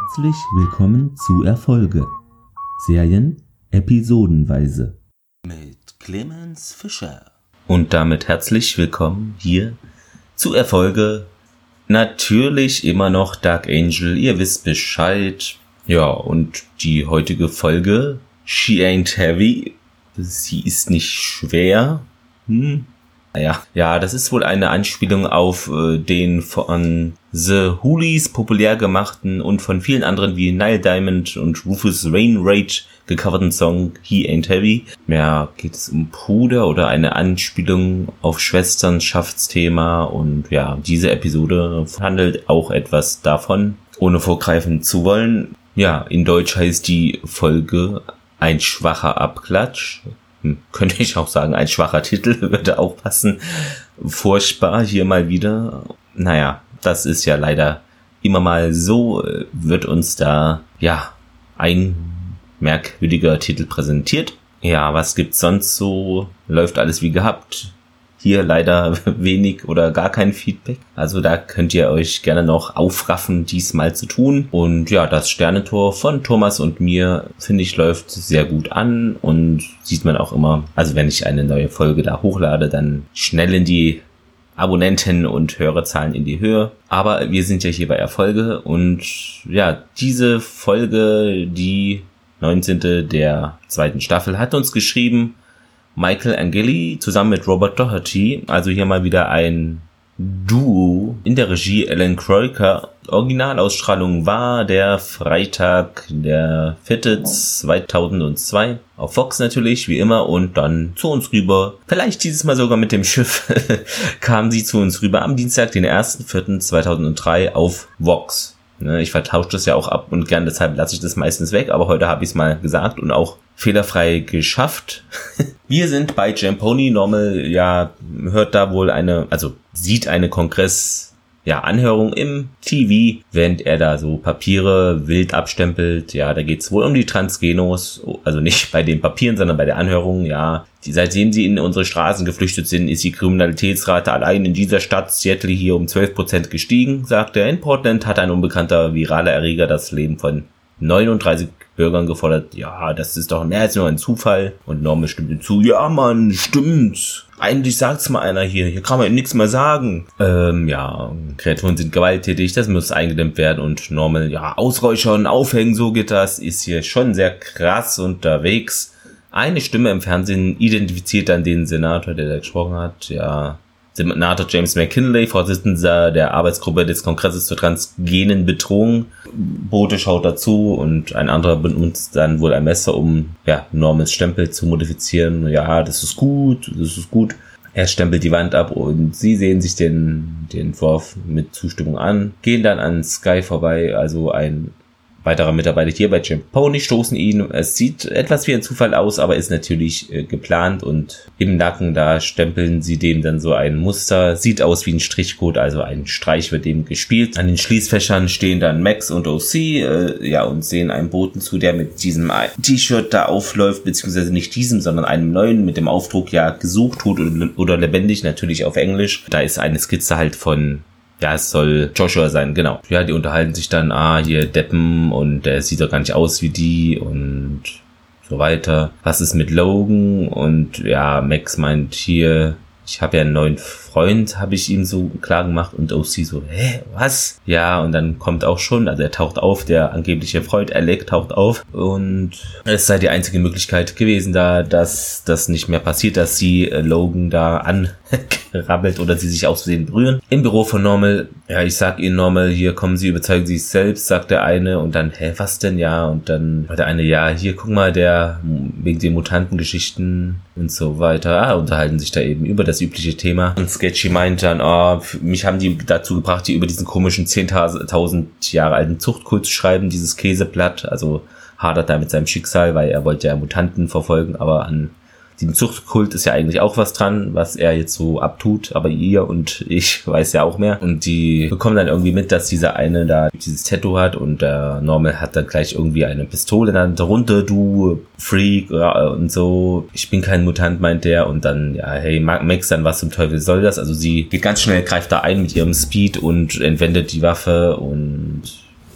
Herzlich willkommen zu Erfolge. Serien episodenweise. Mit Clemens Fischer. Und damit herzlich willkommen hier zu Erfolge. Natürlich immer noch Dark Angel, ihr wisst Bescheid. Ja, und die heutige Folge, She Ain't Heavy. Sie ist nicht schwer. Hm, naja, ja, das ist wohl eine Anspielung auf äh, den von The Hoolies populär gemachten und von vielen anderen wie Nile Diamond und Rufus Rainrage gecoverten Song He Ain't Heavy. Mehr geht es um Bruder oder eine Anspielung auf Schwesternschaftsthema und ja, diese Episode handelt auch etwas davon, ohne vorgreifen zu wollen. Ja, in Deutsch heißt die Folge ein schwacher Abklatsch könnte ich auch sagen, ein schwacher Titel würde auch passen. Furchtbar hier mal wieder. Naja, das ist ja leider immer mal so, wird uns da, ja, ein merkwürdiger Titel präsentiert. Ja, was gibt's sonst so? Läuft alles wie gehabt hier leider wenig oder gar kein Feedback. Also da könnt ihr euch gerne noch aufraffen, diesmal zu tun. Und ja, das Sternentor von Thomas und mir, finde ich, läuft sehr gut an und sieht man auch immer, also wenn ich eine neue Folge da hochlade, dann schnell in die Abonnenten und Hörerzahlen in die Höhe. Aber wir sind ja hier bei Erfolge und ja, diese Folge, die 19. der zweiten Staffel, hat uns geschrieben, Michael Angeli zusammen mit Robert Doherty, also hier mal wieder ein Duo in der Regie Alan Kroiker. Originalausstrahlung war der Freitag, der 4. 2002. Auf Fox natürlich, wie immer, und dann zu uns rüber. Vielleicht dieses Mal sogar mit dem Schiff kam sie zu uns rüber am Dienstag, den 1.4.2003 auf Vox. Ne, ich vertausche das ja auch ab und gern, deshalb lasse ich das meistens weg, aber heute habe ich es mal gesagt und auch fehlerfrei geschafft. Wir sind bei Jamponi Normal, ja, hört da wohl eine, also sieht eine Kongress ja, Anhörung im TV, während er da so Papiere wild abstempelt. Ja, da geht's wohl um die Transgenos, also nicht bei den Papieren, sondern bei der Anhörung. Ja, die, seitdem sie in unsere Straßen geflüchtet sind, ist die Kriminalitätsrate allein in dieser Stadt Seattle hier um 12% gestiegen, sagt er. In Portland hat ein unbekannter viraler Erreger das Leben von 39 Bürgern gefordert, ja, das ist doch mehr als nur ein Zufall. Und Norman stimmt ihm zu, ja, Mann, stimmt. Eigentlich sagt's mal einer hier, hier kann man nichts mehr sagen. Ähm, ja, Kreaturen sind gewalttätig, das muss eingedämmt werden und Normal, ja, ausräuchern, aufhängen, so geht das, ist hier schon sehr krass unterwegs. Eine Stimme im Fernsehen identifiziert dann den Senator, der da gesprochen hat, ja, Senator James McKinley, Vorsitzender der Arbeitsgruppe des Kongresses zur transgenen Bedrohung. Bote schaut dazu und ein anderer benutzt dann wohl ein Messer, um ja, Normans Stempel zu modifizieren. Ja, das ist gut, das ist gut. Er stempelt die Wand ab und sie sehen sich den, den Entwurf mit Zustimmung an, gehen dann an Sky vorbei, also ein weiterer Mitarbeiter hier bei Jim Pony stoßen ihn. Es sieht etwas wie ein Zufall aus, aber ist natürlich äh, geplant und im Nacken da stempeln sie dem dann so ein Muster. Sieht aus wie ein Strichcode, also ein Streich wird dem gespielt. An den Schließfächern stehen dann Max und OC, äh, ja, und sehen einen Boten zu, der mit diesem T-Shirt da aufläuft, beziehungsweise nicht diesem, sondern einem neuen mit dem Aufdruck, ja, gesucht, tot oder lebendig, natürlich auf Englisch. Da ist eine Skizze halt von ja, es soll Joshua sein, genau. Ja, die unterhalten sich dann, ah, hier Deppen und der sieht doch gar nicht aus wie die und so weiter. Was ist mit Logan? Und ja, Max meint hier, ich habe ja einen neuen Freund, habe ich ihm so klar gemacht und OC so, hä, was? Ja, und dann kommt auch schon, also er taucht auf, der angebliche Freund Alec taucht auf und es sei die einzige Möglichkeit gewesen da, dass das nicht mehr passiert, dass sie äh, Logan da anrabbelt oder sie sich aus Versehen berühren. Im Büro von Normal, ja, ich sag ihnen Normal, hier kommen sie, überzeugen sie sich selbst, sagt der eine und dann, hä, was denn, ja, und dann der eine, ja, hier, guck mal, der, wegen den Mutantengeschichten und so weiter, ah, unterhalten sich da eben über das übliche Thema. Und Sketchy meint dann, oh, mich haben die dazu gebracht, die über diesen komischen 10.000 Jahre alten Zuchtkult zu schreiben, dieses Käseblatt. Also hadert da mit seinem Schicksal, weil er wollte ja Mutanten verfolgen, aber an diesem Zuchtkult ist ja eigentlich auch was dran, was er jetzt so abtut, aber ihr und ich weiß ja auch mehr. Und die bekommen dann irgendwie mit, dass dieser eine da dieses Tattoo hat und der Normal hat dann gleich irgendwie eine Pistole dann darunter, du Freak und so. Ich bin kein Mutant, meint der. Und dann, ja, hey, Max, dann was zum Teufel soll das? Also sie geht ganz schnell, greift da ein mit ihrem Speed und entwendet die Waffe und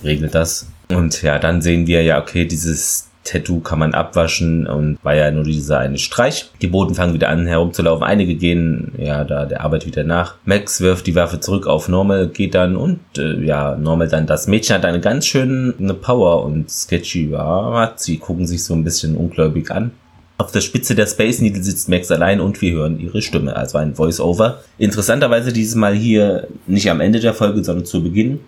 regelt das. Und ja, dann sehen wir ja, okay, dieses Tattoo kann man abwaschen und war ja nur dieser eine Streich. Die Boten fangen wieder an herumzulaufen. Einige gehen ja da der Arbeit wieder nach. Max wirft die Waffe zurück auf Normal, geht dann und äh, ja, Normal dann. Das Mädchen hat eine ganz schöne Power und Sketchy ja, hat sie gucken sich so ein bisschen ungläubig an. Auf der Spitze der Space Needle sitzt Max allein und wir hören ihre Stimme, also ein Voice-Over. Interessanterweise dieses Mal hier nicht am Ende der Folge, sondern zu Beginn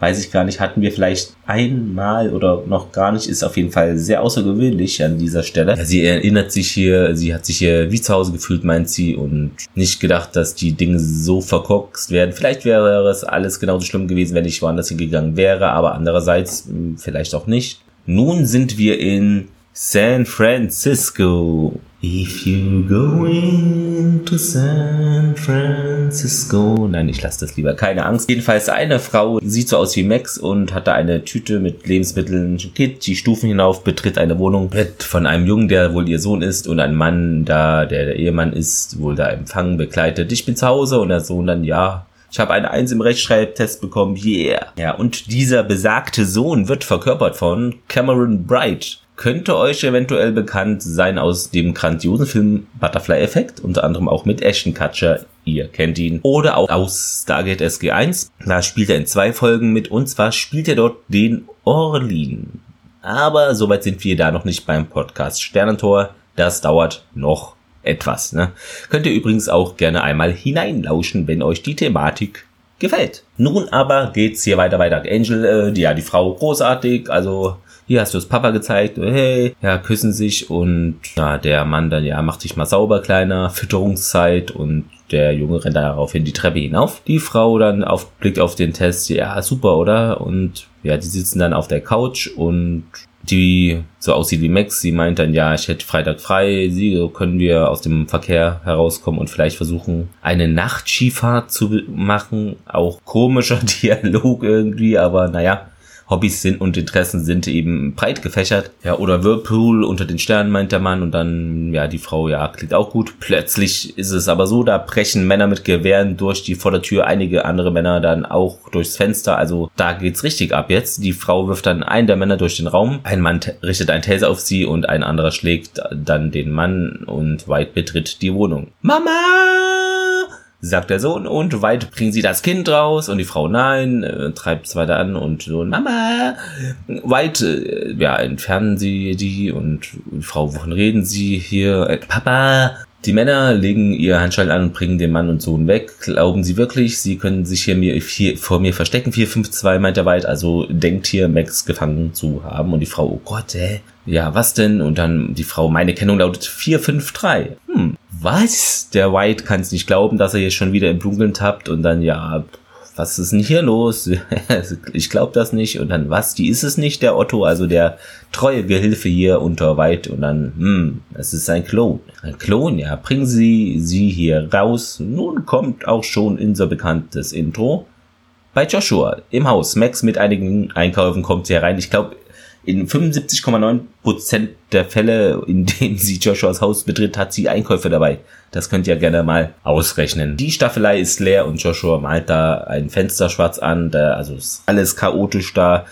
weiß ich gar nicht, hatten wir vielleicht einmal oder noch gar nicht, ist auf jeden Fall sehr außergewöhnlich an dieser Stelle. Sie erinnert sich hier, sie hat sich hier wie zu Hause gefühlt, meint sie, und nicht gedacht, dass die Dinge so verkorkst werden. Vielleicht wäre es alles genauso schlimm gewesen, wenn ich woanders hingegangen wäre, aber andererseits hm, vielleicht auch nicht. Nun sind wir in San Francisco. If you go into San Francisco. Nein, ich lasse das lieber. Keine Angst. Jedenfalls eine Frau sieht so aus wie Max und hat da eine Tüte mit Lebensmitteln. Geht die Stufen hinauf, betritt eine Wohnung, wird von einem Jungen, der wohl ihr Sohn ist, und einem Mann, da der, der Ehemann ist, wohl da empfangen, begleitet. Ich bin zu Hause und der Sohn dann, ja, ich habe eine Eins im Rechtschreibtest bekommen, yeah. Ja, und dieser besagte Sohn wird verkörpert von Cameron Bright könnte euch eventuell bekannt sein aus dem grandiosen Film Butterfly Effect, unter anderem auch mit Ashton Kutcher, ihr kennt ihn, oder auch aus Stargate SG1. Da spielt er in zwei Folgen mit und zwar spielt er dort den Orlin. Aber soweit sind wir da noch nicht beim Podcast Sternentor. Das dauert noch etwas. Ne? Könnt ihr übrigens auch gerne einmal hineinlauschen, wenn euch die Thematik gefällt. Nun aber geht's hier weiter Dark Angel. Äh, die, ja, die Frau großartig, also hier hast du das Papa gezeigt, hey, ja, küssen sich und ja, der Mann dann, ja, macht dich mal sauber, kleiner, Fütterungszeit und der Junge rennt daraufhin die Treppe hinauf. Die Frau dann auf, blickt auf den Test, ja, super, oder? Und ja, die sitzen dann auf der Couch und die so aussieht wie Max, sie meint dann, ja, ich hätte Freitag frei, sie können wir aus dem Verkehr herauskommen und vielleicht versuchen, eine Nachtskifahrt zu machen. Auch komischer Dialog irgendwie, aber naja, Hobbys sind und Interessen sind eben breit gefächert. Ja, oder Whirlpool unter den Sternen meint der Mann und dann, ja, die Frau, ja, klingt auch gut. Plötzlich ist es aber so, da brechen Männer mit Gewehren durch die Vordertür, einige andere Männer dann auch durchs Fenster. Also da geht's richtig ab jetzt. Die Frau wirft dann einen der Männer durch den Raum. Ein Mann richtet ein Taser auf sie und ein anderer schlägt dann den Mann und White betritt die Wohnung. Mama! Sagt der Sohn, und weit bringen sie das Kind raus und die Frau nein, äh, treibt es weiter an und so, Mama, weit, äh, ja, entfernen sie die und die Frau, wovon reden sie hier? Äh, Papa, die Männer legen ihr Handschellen an und bringen den Mann und Sohn weg. Glauben sie wirklich, sie können sich hier, mir, hier vor mir verstecken? 452 meint er weit, also denkt hier Max gefangen zu haben. Und die Frau, oh Gott, hä? Ja, was denn? Und dann die Frau, meine Kennung lautet 453. Hm, was? Der White kann es nicht glauben, dass er hier schon wieder im Dunkeln tappt und dann, ja, was ist denn hier los? ich glaube das nicht. Und dann, was, die ist es nicht, der Otto, also der treue Gehilfe hier unter White. Und dann, hm, es ist ein Klon. Ein Klon, ja, bringen Sie sie hier raus. Nun kommt auch schon unser bekanntes Intro. Bei Joshua im Haus. Max mit einigen Einkäufen kommt sie herein. Ich glaube, in 75,9% der Fälle, in denen sie Joshuas Haus betritt, hat sie Einkäufe dabei. Das könnt ihr gerne mal ausrechnen. Die Staffelei ist leer und Joshua malt da ein Fenster schwarz an. Da, also ist alles chaotisch da.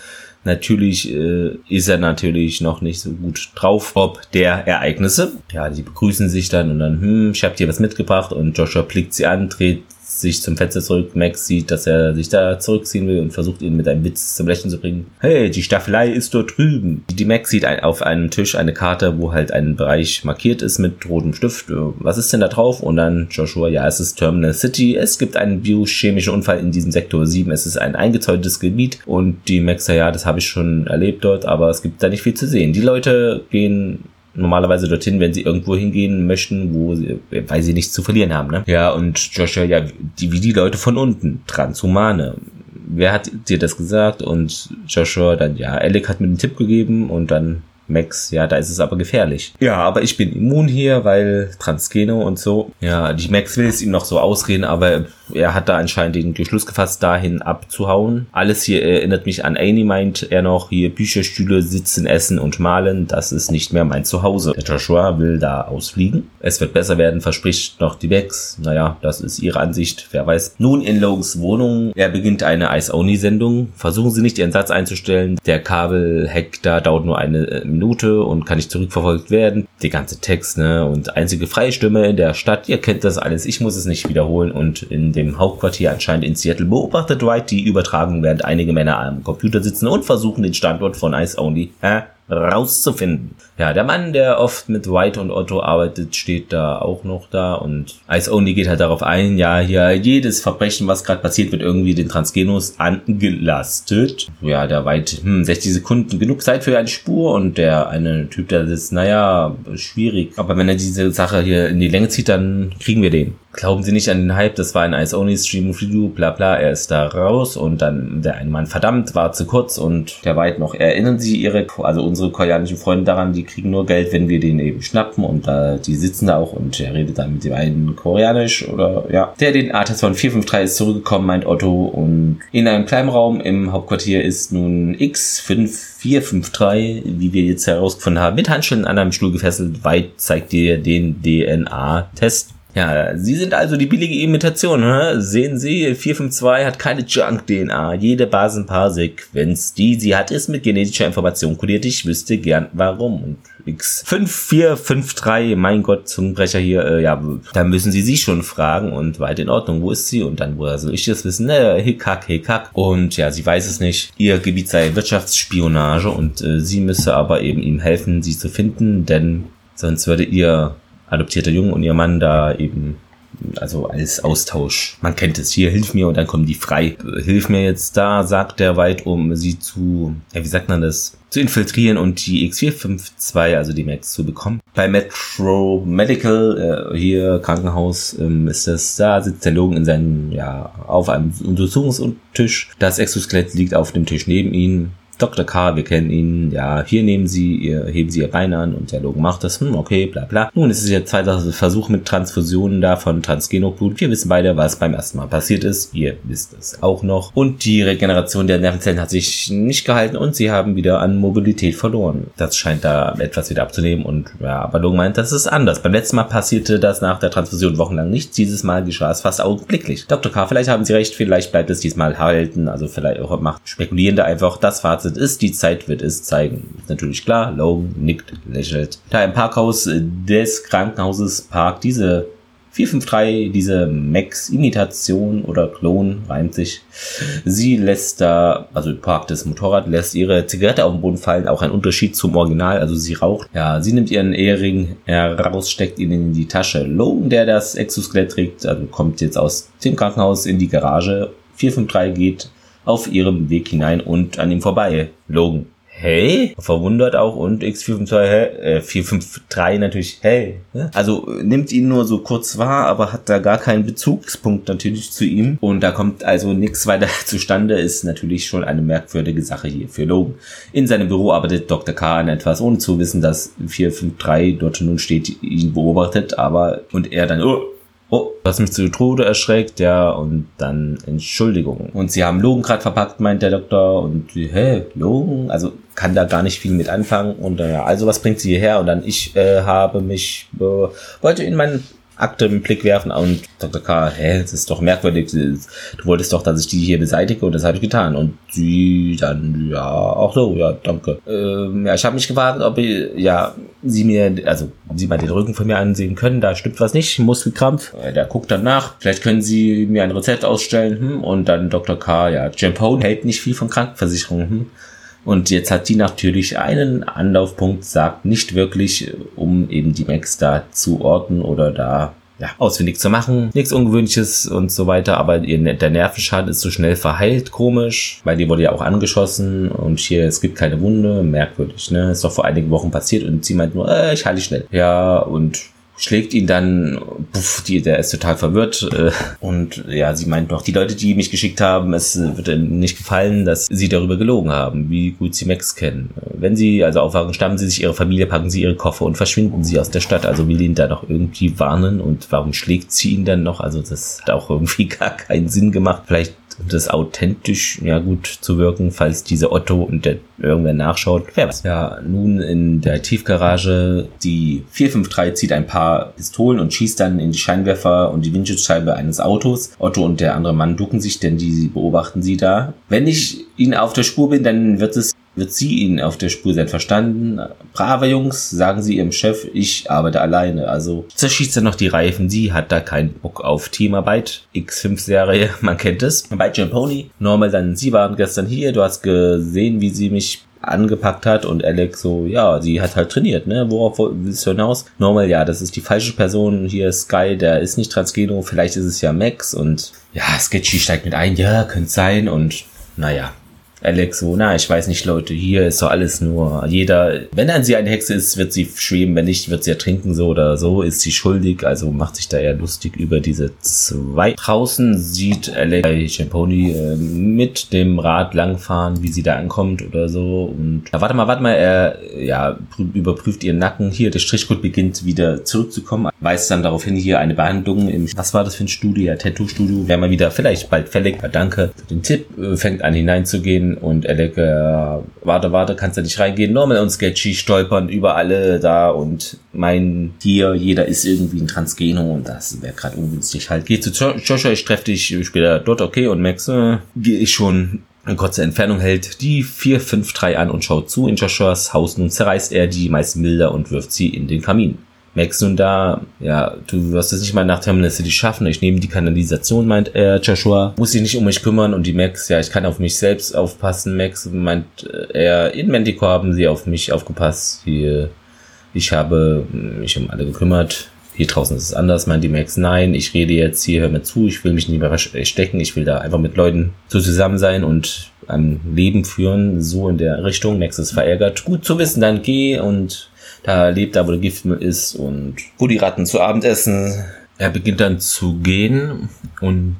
Natürlich äh, ist er natürlich noch nicht so gut drauf, ob der Ereignisse. Ja, die begrüßen sich dann und dann, hm, ich hab dir was mitgebracht und Joshua blickt sie an, dreht sich zum Fenster zurück. Max sieht, dass er sich da zurückziehen will und versucht ihn mit einem Witz zum Lächeln zu bringen. Hey, die Staffelei ist dort drüben. Die Max sieht auf einem Tisch eine Karte, wo halt ein Bereich markiert ist mit rotem Stift. Was ist denn da drauf? Und dann Joshua, ja, es ist Terminal City. Es gibt einen biochemischen Unfall in diesem Sektor 7. Es ist ein eingezäuntes Gebiet und die Max, ja, das habe ich schon erlebt dort, aber es gibt da nicht viel zu sehen. Die Leute gehen normalerweise dorthin, wenn sie irgendwo hingehen möchten, wo sie, weil sie nichts zu verlieren haben. Ne? Ja, und Joshua, ja, die, wie die Leute von unten, Transhumane. Wer hat dir das gesagt? Und Joshua dann, ja, Alec hat mir einen Tipp gegeben und dann Max, ja, da ist es aber gefährlich. Ja, aber ich bin immun hier, weil Transgeno und so. Ja, die Max will es ihm noch so ausreden, aber er hat da anscheinend den Beschluss gefasst, dahin abzuhauen. Alles hier erinnert mich an Annie, meint er noch. Hier Bücherstühle, sitzen, essen und malen. Das ist nicht mehr mein Zuhause. Der Joshua will da ausfliegen. Es wird besser werden, verspricht noch die Max. Naja, das ist ihre Ansicht. Wer weiß. Nun in Logans Wohnung. Er beginnt eine Ice-Only-Sendung. Versuchen Sie nicht Ihren Satz einzustellen. Der Kabelhack da dauert nur eine äh, Minute und kann nicht zurückverfolgt werden. Der ganze Text, ne? Und einzige freie Stimme in der Stadt. Ihr kennt das alles. Ich muss es nicht wiederholen. Und in dem Hauptquartier anscheinend in Seattle beobachtet Dwight die Übertragung, während einige Männer am Computer sitzen und versuchen, den Standort von Ice Only äh, rauszufinden. Ja, der Mann, der oft mit White und Otto arbeitet, steht da auch noch da und Ice Only geht halt darauf ein, ja, hier jedes Verbrechen, was gerade passiert, wird irgendwie den Transgenos angelastet. Ja, der White, hm, 60 Sekunden, genug Zeit für eine Spur und der eine Typ, der ist, naja, schwierig. Aber wenn er diese Sache hier in die Länge zieht, dann kriegen wir den. Glauben Sie nicht an den Hype, das war ein Ice-Only-Stream-Review, bla bla, er ist da raus und dann der eine Mann, verdammt, war zu kurz und der White noch, erinnern Sie Ihre, also unsere koreanischen Freunde daran, die kriegen nur Geld, wenn wir den eben schnappen und da, die sitzen da auch und er redet dann mit dem einen koreanisch oder, ja. Der den Artist von 453 ist zurückgekommen, meint Otto und in einem kleinen Raum im Hauptquartier ist nun X5453, wie wir jetzt herausgefunden haben, mit Handschuhen an einem Stuhl gefesselt. White zeigt dir den DNA-Test ja, Sie sind also die billige Imitation, ne? Sehen Sie, 452 hat keine Junk-DNA. Jede Basenpaar-Sequenz, die sie hat, ist mit genetischer Information kodiert. Ich wüsste gern warum. Und X5453, mein Gott, Zungenbrecher hier, äh, ja, da müssen Sie sie schon fragen und weit in Ordnung, wo ist sie? Und dann, woher soll ich das wissen? Ne, hickhack, hickhack. Und ja, sie weiß es nicht. Ihr Gebiet sei Wirtschaftsspionage und äh, sie müsse aber eben ihm helfen, sie zu finden, denn sonst würde ihr adoptierter Junge und ihr Mann da eben also als Austausch. Man kennt es hier, hilf mir und dann kommen die frei. Hilf mir jetzt da, sagt der Weit, um sie zu, ja, wie sagt man das, zu infiltrieren und die X452, also die Max zu bekommen. Bei Metro Medical, äh, hier Krankenhaus, ähm, ist das, da sitzt der Logan in seinem, ja, auf einem Untersuchungstisch. Das Exoskelett liegt auf dem Tisch neben ihm. Dr. K, wir kennen ihn, ja, hier nehmen Sie, ihr, heben Sie Ihr Bein an und der Logan macht das, hm, okay, bla bla. Nun ist es der zweite Versuch mit Transfusionen da von Transgenoblut. Wir wissen beide, was beim ersten Mal passiert ist. Ihr wisst es auch noch. Und die Regeneration der Nervenzellen hat sich nicht gehalten und sie haben wieder an Mobilität verloren. Das scheint da etwas wieder abzunehmen und ja, aber Logan meint, das ist anders. Beim letzten Mal passierte das nach der Transfusion wochenlang nicht. Dieses Mal geschah es fast augenblicklich. Dr. K, vielleicht haben Sie recht, vielleicht bleibt es diesmal halten, also vielleicht macht spekulierende einfach das Fazit Fazit ist, die Zeit wird es zeigen. Natürlich klar, Logan nickt, lächelt. Da im Parkhaus des Krankenhauses parkt diese 453, diese Max-Imitation oder Klon, reimt sich. Sie lässt da, also parkt das Motorrad, lässt ihre Zigarette auf den Boden fallen, auch ein Unterschied zum Original, also sie raucht. Ja, sie nimmt ihren Ehering heraus, steckt ihn in die Tasche. Logan, der das Exoskelett trägt, also kommt jetzt aus dem Krankenhaus in die Garage. 453 geht auf ihrem Weg hinein und an ihm vorbei. Logan. Hey? Verwundert auch und X452, äh, 453 natürlich, hey. Also nimmt ihn nur so kurz wahr, aber hat da gar keinen Bezugspunkt natürlich zu ihm. Und da kommt also nichts weiter zustande, ist natürlich schon eine merkwürdige Sache hier für Logan. In seinem Büro arbeitet Dr. K an etwas, ohne zu wissen, dass 453 dort nun steht, ihn beobachtet, aber und er dann, oh, oh, was mich zu Tode erschreckt, ja, und dann Entschuldigung. Und sie haben Logen gerade verpackt, meint der Doktor, und hä, Logen? Also kann da gar nicht viel mit anfangen und äh, also was bringt sie hierher? Und dann ich äh, habe mich, äh, wollte in meinen Akte im Blick werfen und Dr. K, hä, das ist doch merkwürdig, du wolltest doch, dass ich die hier beseitige und das habe ich getan. Und sie dann, ja, auch so, ja, danke. Ähm, ja, ich habe mich gefragt, ob ich, ja, sie mir, also sie mal den Rücken von mir ansehen können, da stimmt was nicht, Muskelkrampf. Äh, der guckt dann nach, vielleicht können sie mir ein Rezept ausstellen, hm, und dann Dr. K, ja, Jampone hält nicht viel von Krankenversicherungen, hm. Und jetzt hat die natürlich einen Anlaufpunkt, sagt nicht wirklich, um eben die Max da zu orten oder da ja, ausfindig zu machen. Nichts Ungewöhnliches und so weiter, aber ihr, der Nervenschaden ist so schnell verheilt, komisch, weil die wurde ja auch angeschossen und hier, es gibt keine Wunde, merkwürdig, ne? Ist doch vor einigen Wochen passiert und sie meint nur, äh, ich halte schnell. Ja, und schlägt ihn dann, puff, die, der ist total verwirrt äh, und ja, sie meint noch, die Leute, die mich geschickt haben, es wird ihnen nicht gefallen, dass sie darüber gelogen haben, wie gut sie Max kennen. Wenn sie also aufwachen, stammen sie sich ihre Familie, packen sie ihre Koffer und verschwinden sie aus der Stadt. Also will ihn da noch irgendwie warnen und warum schlägt sie ihn dann noch? Also das hat auch irgendwie gar keinen Sinn gemacht. Vielleicht das authentisch, ja gut zu wirken, falls diese Otto und der irgendwer nachschaut. Wer weiß. Ja, nun in der Tiefgarage, die 453 zieht ein paar Pistolen und schießt dann in die Scheinwerfer und die Windschutzscheibe eines Autos. Otto und der andere Mann ducken sich, denn die beobachten sie da. Wenn ich ihnen auf der Spur bin, dann wird es wird sie ihnen auf der Spur sein. Verstanden? Brave Jungs, sagen sie ihrem Chef, ich arbeite alleine. Also zerschießt er noch die Reifen. Sie hat da keinen Bock auf Teamarbeit. X5-Serie, man kennt es. Bei Jim Pony. Normal dann, sie waren gestern hier. Du hast gesehen, wie sie mich angepackt hat und Alex so, ja, sie hat halt trainiert, ne? Worauf willst du hinaus? Normal, ja, das ist die falsche Person. Hier Sky, der ist nicht Transgeno, vielleicht ist es ja Max und ja, Sketchy steigt mit ein, ja, könnte sein und naja, Alex so, na, ich weiß nicht, Leute, hier ist doch alles nur, jeder, wenn an sie eine Hexe ist, wird sie schweben, wenn nicht, wird sie ertrinken, so oder so, ist sie schuldig, also macht sich da eher lustig über diese zwei. Draußen sieht Alex bei Champoni äh, mit dem Rad langfahren, wie sie da ankommt oder so und, ja, warte mal, warte mal, er, ja, überprüft ihren Nacken, hier, der Strichcode beginnt wieder zurückzukommen, weist dann darauf hin, hier eine Behandlung im, was war das für ein Studio, ja, Tattoo-Studio, wäre mal wieder vielleicht bald fällig, danke für den Tipp, äh, fängt an hineinzugehen, und Alec, äh, warte, warte, kannst du nicht reingehen? Normal und Sketchy stolpern über alle da und meinen hier, jeder ist irgendwie ein Transgeno und das wäre gerade ungünstig halt. Geh zu Joshua, ich treffe dich später dort, okay, und Max, äh, gehe ich schon in kurzer Entfernung hält die 453 an und schaut zu in Joshuas Haus. Nun zerreißt er die meisten Bilder und wirft sie in den Kamin. Max nun da, ja, du wirst es nicht mal nach Terminal City schaffen. Ich nehme die Kanalisation, meint er, Joshua. Muss sich nicht um mich kümmern. Und die Max, ja, ich kann auf mich selbst aufpassen. Max meint er, in Manticore haben sie auf mich aufgepasst. Hier, ich habe mich um alle gekümmert. Hier draußen ist es anders, meint die Max. Nein, ich rede jetzt hier, hör mir zu. Ich will mich nicht mehr stecken. Ich will da einfach mit Leuten so zusammen sein und ein Leben führen. So in der Richtung. Max ist verärgert. Gut zu wissen, dann geh und da lebt er, wo der Giftmüll ist und wo die Ratten zu Abend essen. Er beginnt dann zu gehen und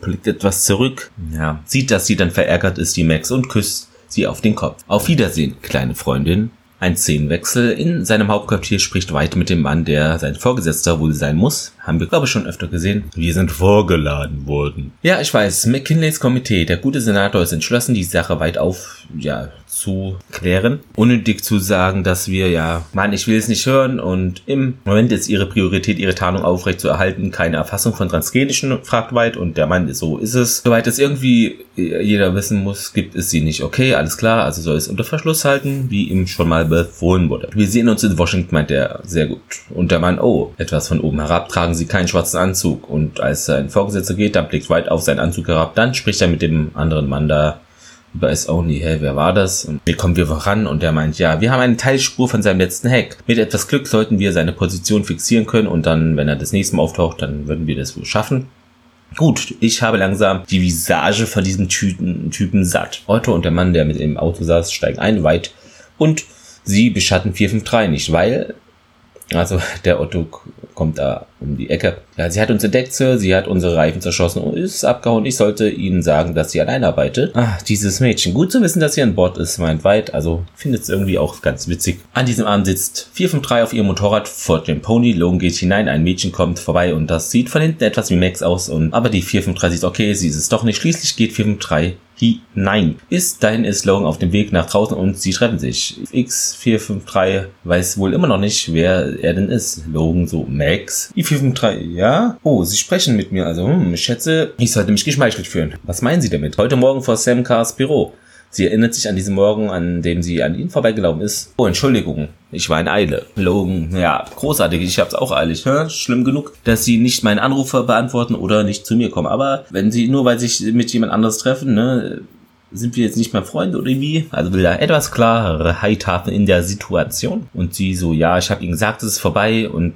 blickt etwas zurück. Ja, sieht, dass sie dann verärgert ist, die Max, und küsst sie auf den Kopf. Auf Wiedersehen, kleine Freundin. Ein Szenenwechsel. In seinem Hauptquartier spricht White mit dem Mann, der sein Vorgesetzter wohl sein muss. Haben wir, glaube ich, schon öfter gesehen. Wir sind vorgeladen worden. Ja, ich weiß. McKinleys Komitee. Der gute Senator ist entschlossen, die Sache weit auf, ja, zu klären. Unnötig zu sagen, dass wir ja, Mann, ich will es nicht hören und im Moment ist ihre Priorität, ihre Tarnung aufrecht zu erhalten, keine Erfassung von Transgenischen, fragt White und der Mann ist so ist es. Soweit es irgendwie jeder wissen muss, gibt es sie nicht. Okay, alles klar, also soll es unter Verschluss halten, wie ihm schon mal befohlen wurde. Wir sehen uns in Washington, meint er, sehr gut. Und der Mann, oh, etwas von oben herab, tragen sie keinen schwarzen Anzug. Und als sein Vorgesetzter geht, dann blickt White auf seinen Anzug herab, dann spricht er mit dem anderen Mann da weiß auch nie, hey, wer war das? Und wie kommen wir voran? Und der meint, ja, wir haben eine Teilspur von seinem letzten Hack. Mit etwas Glück sollten wir seine Position fixieren können und dann, wenn er das nächste Mal auftaucht, dann würden wir das wohl schaffen. Gut, ich habe langsam die Visage von diesem Typen, Typen satt. Otto und der Mann, der mit dem Auto saß, steigen ein, weit und sie beschatten 453 nicht, weil also der Otto kommt da um die Ecke. Ja, sie hat uns entdeckt, Sir. Sie hat unsere Reifen zerschossen und ist abgehauen. Ich sollte Ihnen sagen, dass sie allein arbeitet. Ah, dieses Mädchen. Gut zu wissen, dass sie an Bord ist, meint Weit. Also findet es irgendwie auch ganz witzig. An diesem Abend sitzt 453 auf ihrem Motorrad vor dem Pony. Logan geht hinein, ein Mädchen kommt vorbei und das sieht von hinten etwas wie Max aus. Und aber die 453 sieht, okay, sie ist es doch nicht. Schließlich geht 453 hinein. Ist Logan auf dem Weg nach draußen und sie treffen sich. X453 weiß wohl immer noch nicht, wer er denn ist. Logan so, Max. I453, ja? Oh, sie sprechen mit mir, also, hm, ich schätze, ich sollte mich geschmeichelt fühlen. Was meinen Sie damit? Heute Morgen vor Sam Cars Büro. Sie erinnert sich an diesen Morgen, an dem sie an ihn vorbeigelaufen ist. Oh, Entschuldigung, ich war in Eile. Logan, ja, großartig, ich hab's auch eilig. Hä? Schlimm genug, dass sie nicht meinen Anrufer beantworten oder nicht zu mir kommen. Aber wenn sie nur, weil sich mit jemand anderes treffen, ne, sind wir jetzt nicht mehr Freunde oder wie? Also will da etwas klarere Heithafen in der Situation. Und sie so, ja, ich habe ihnen gesagt, es ist vorbei und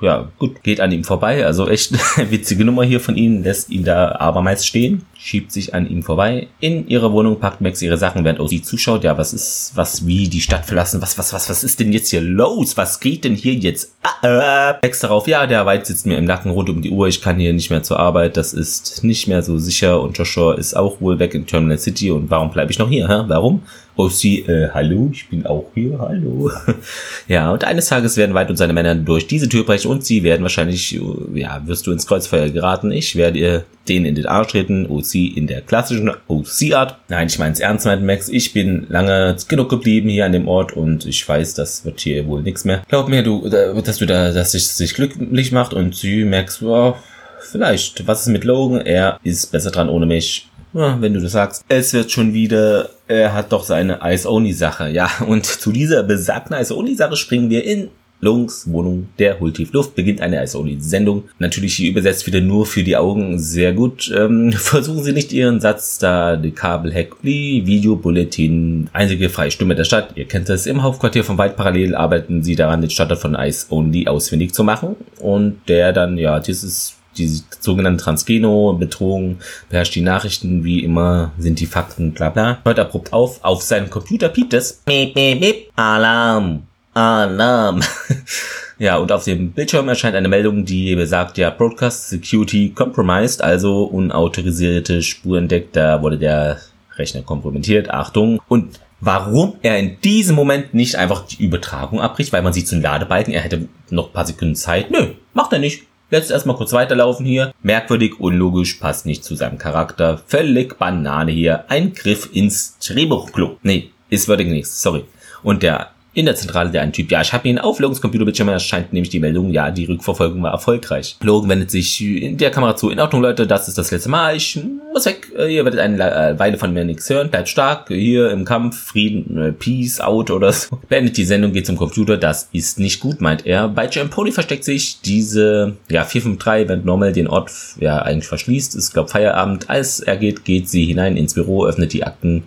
ja, gut, geht an ihm vorbei. Also echt witzige Nummer hier von ihnen, lässt ihn da abermals stehen, schiebt sich an ihm vorbei. In ihrer Wohnung packt Max ihre Sachen, während sie zuschaut. Ja, was ist, was, wie, die Stadt verlassen? Was, was, was, was ist denn jetzt hier los? Was geht denn hier jetzt? Ah, äh. Max darauf, ja, der Wald sitzt mir im Nacken rund um die Uhr. Ich kann hier nicht mehr zur Arbeit. Das ist nicht mehr so sicher. Und Joshua ist auch wohl weg in Terminal City. Und warum bleibe ich noch hier? Hä? Warum? Rosie, äh, hallo, ich bin auch hier, hallo. ja, und eines Tages werden White und seine Männer durch diese Tür brechen und sie werden wahrscheinlich, ja, wirst du ins Kreuzfeuer geraten. Ich werde ihr den in den Arsch treten, OC in der klassischen OC-Art. Nein, ich meine es ernst, meint Max. Ich bin lange genug geblieben hier an dem Ort und ich weiß, das wird hier wohl nichts mehr. Glaub mir, du, dass du da, dass es sich glücklich macht und sie, Max, wow, vielleicht. Was ist mit Logan? Er ist besser dran ohne mich. Ja, wenn du das sagst. Es wird schon wieder, er hat doch seine Ice-Only-Sache. Ja, und zu dieser besagten Ice-Only-Sache springen wir in Lungs Wohnung der holt tief Luft, beginnt eine Ice-Only-Sendung. Natürlich hier übersetzt wieder nur für die Augen sehr gut. Ähm, versuchen Sie nicht Ihren Satz da, die Kabelhack, die Videobulletin, einzige freie Stimme der Stadt. Ihr kennt das, im Hauptquartier von Weit parallel arbeiten Sie daran, den Starter von Ice-Only ausfindig zu machen. Und der dann, ja, dieses die sogenannte Transgeno, Betrogen, beherrscht die Nachrichten, wie immer sind die Fakten, bla bla. Hört abrupt auf, auf seinem Computer piept es. Beep, beep, beep. Alarm, Alarm. ja, und auf dem Bildschirm erscheint eine Meldung, die besagt, ja, Broadcast Security compromised, also unautorisierte Spur entdeckt, da wurde der Rechner kompromittiert, Achtung. Und warum er in diesem Moment nicht einfach die Übertragung abbricht, weil man sieht einen Ladebalken, er hätte noch paar Sekunden Zeit. Nö, macht er nicht. Jetzt erstmal kurz weiterlaufen hier. Merkwürdig, unlogisch, passt nicht zu seinem Charakter. Völlig Banane hier. Ein Griff ins Drehbuchklo. Nee, ist würdig nichts, sorry. Und der in der Zentrale der ein Typ, ja, ich habe ihn auf Logans Computerbildschirm erscheint nämlich die Meldung, ja, die Rückverfolgung war erfolgreich. Logan wendet sich in der Kamera zu, in Ordnung, Leute, das ist das letzte Mal, ich muss weg, ihr werdet eine äh, Weile von mir nichts hören, bleibt stark, hier im Kampf, Frieden, äh, Peace, out oder so. Beendet die Sendung, geht zum Computer, das ist nicht gut, meint er. Bei Jam Pony versteckt sich diese, ja, 453, wenn Normal den Ort, ja, eigentlich verschließt, ist, glaub, Feierabend. Als er geht, geht sie hinein ins Büro, öffnet die Akten,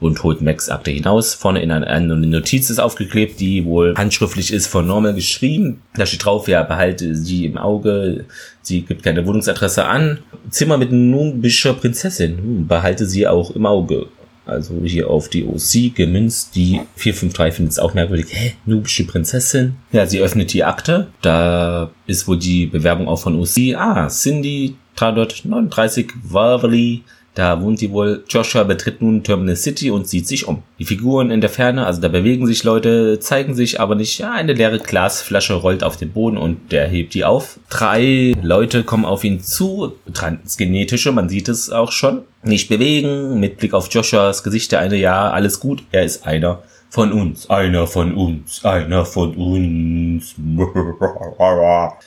und holt Max Akte hinaus. Vorne in eine Notiz ist aufgeklebt, die wohl handschriftlich ist von Normal geschrieben. Da steht drauf, ja, behalte sie im Auge. Sie gibt keine Wohnungsadresse an. Zimmer mit nubischer Prinzessin. Hm, behalte sie auch im Auge. Also hier auf die OC gemünzt. Die 453 findet es auch merkwürdig. Hä? Nubische Prinzessin? Ja, sie öffnet die Akte. Da ist wohl die Bewerbung auch von OC. Ah, Cindy 339 Waverly da wohnt die wohl. Joshua betritt nun Terminal City und sieht sich um. Die Figuren in der Ferne, also da bewegen sich Leute, zeigen sich aber nicht. Ja, eine leere Glasflasche rollt auf den Boden und der hebt die auf. Drei Leute kommen auf ihn zu. Transgenetische, man sieht es auch schon. Nicht bewegen, mit Blick auf Joshuas Gesicht der eine, ja, alles gut, er ist einer von uns, einer von uns, einer von uns.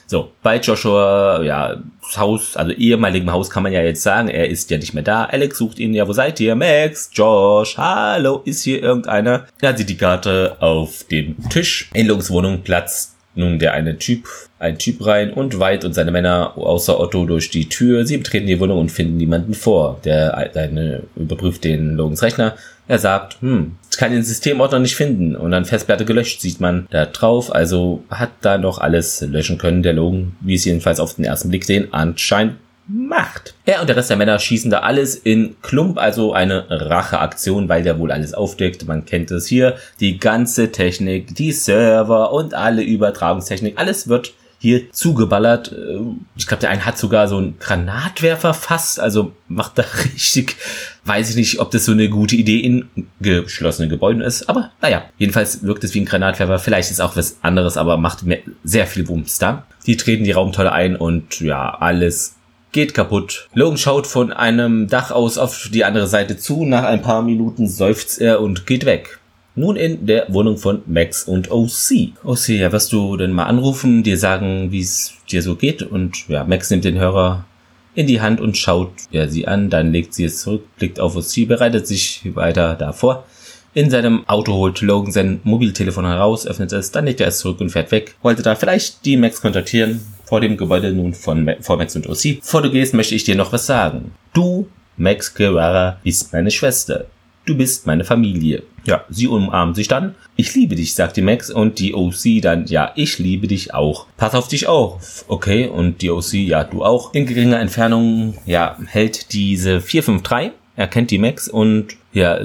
So, bei Joshua, ja, Haus, also ehemaligem Haus kann man ja jetzt sagen, er ist ja nicht mehr da. Alex sucht ihn, ja, wo seid ihr? Max, Josh, hallo, ist hier irgendeiner? Er sieht die Karte auf dem Tisch. In Lungs Wohnung platzt nun der eine Typ, ein Typ rein und White und seine Männer außer Otto durch die Tür. Sie betreten die Wohnung und finden niemanden vor. Der eine überprüft den Logans Rechner. Er sagt, hm, ich kann den Systemordner nicht finden. Und dann Festplatte gelöscht sieht man da drauf. Also hat da noch alles löschen können. Der Logan, wie es jedenfalls auf den ersten Blick sehen, anscheinend macht. Er und der Rest der Männer schießen da alles in Klump, also eine Racheaktion, weil der wohl alles aufdeckt. Man kennt es hier. Die ganze Technik, die Server und alle Übertragungstechnik, alles wird hier zugeballert. Ich glaube, der eine hat sogar so einen Granatwerfer fast, also macht da richtig, weiß ich nicht, ob das so eine gute Idee in geschlossenen Gebäuden ist, aber naja, jedenfalls wirkt es wie ein Granatwerfer, vielleicht ist auch was anderes, aber macht sehr viel Wumms da. Die treten die Raumtolle ein und ja, alles geht kaputt. Logan schaut von einem Dach aus auf die andere Seite zu. Nach ein paar Minuten seufzt er und geht weg. Nun in der Wohnung von Max und OC. OC, ja, wirst du denn mal anrufen, dir sagen, wie es dir so geht? Und ja, Max nimmt den Hörer in die Hand und schaut ja, sie an, dann legt sie es zurück, blickt auf OC, bereitet sich weiter davor. In seinem Auto holt Logan sein Mobiltelefon heraus, öffnet es, dann legt er es zurück und fährt weg. Wollte da vielleicht die Max kontaktieren, vor dem Gebäude nun von vor Max und OC. Bevor du gehst, möchte ich dir noch was sagen. Du, Max Guerrera, bist meine Schwester. Du bist meine Familie. Ja, sie umarmen sich dann. Ich liebe dich, sagt die Max und die OC dann, ja, ich liebe dich auch. Pass auf dich auf. Okay, und die OC, ja, du auch. In geringer Entfernung, ja, hält diese 453. Erkennt die Max und ja,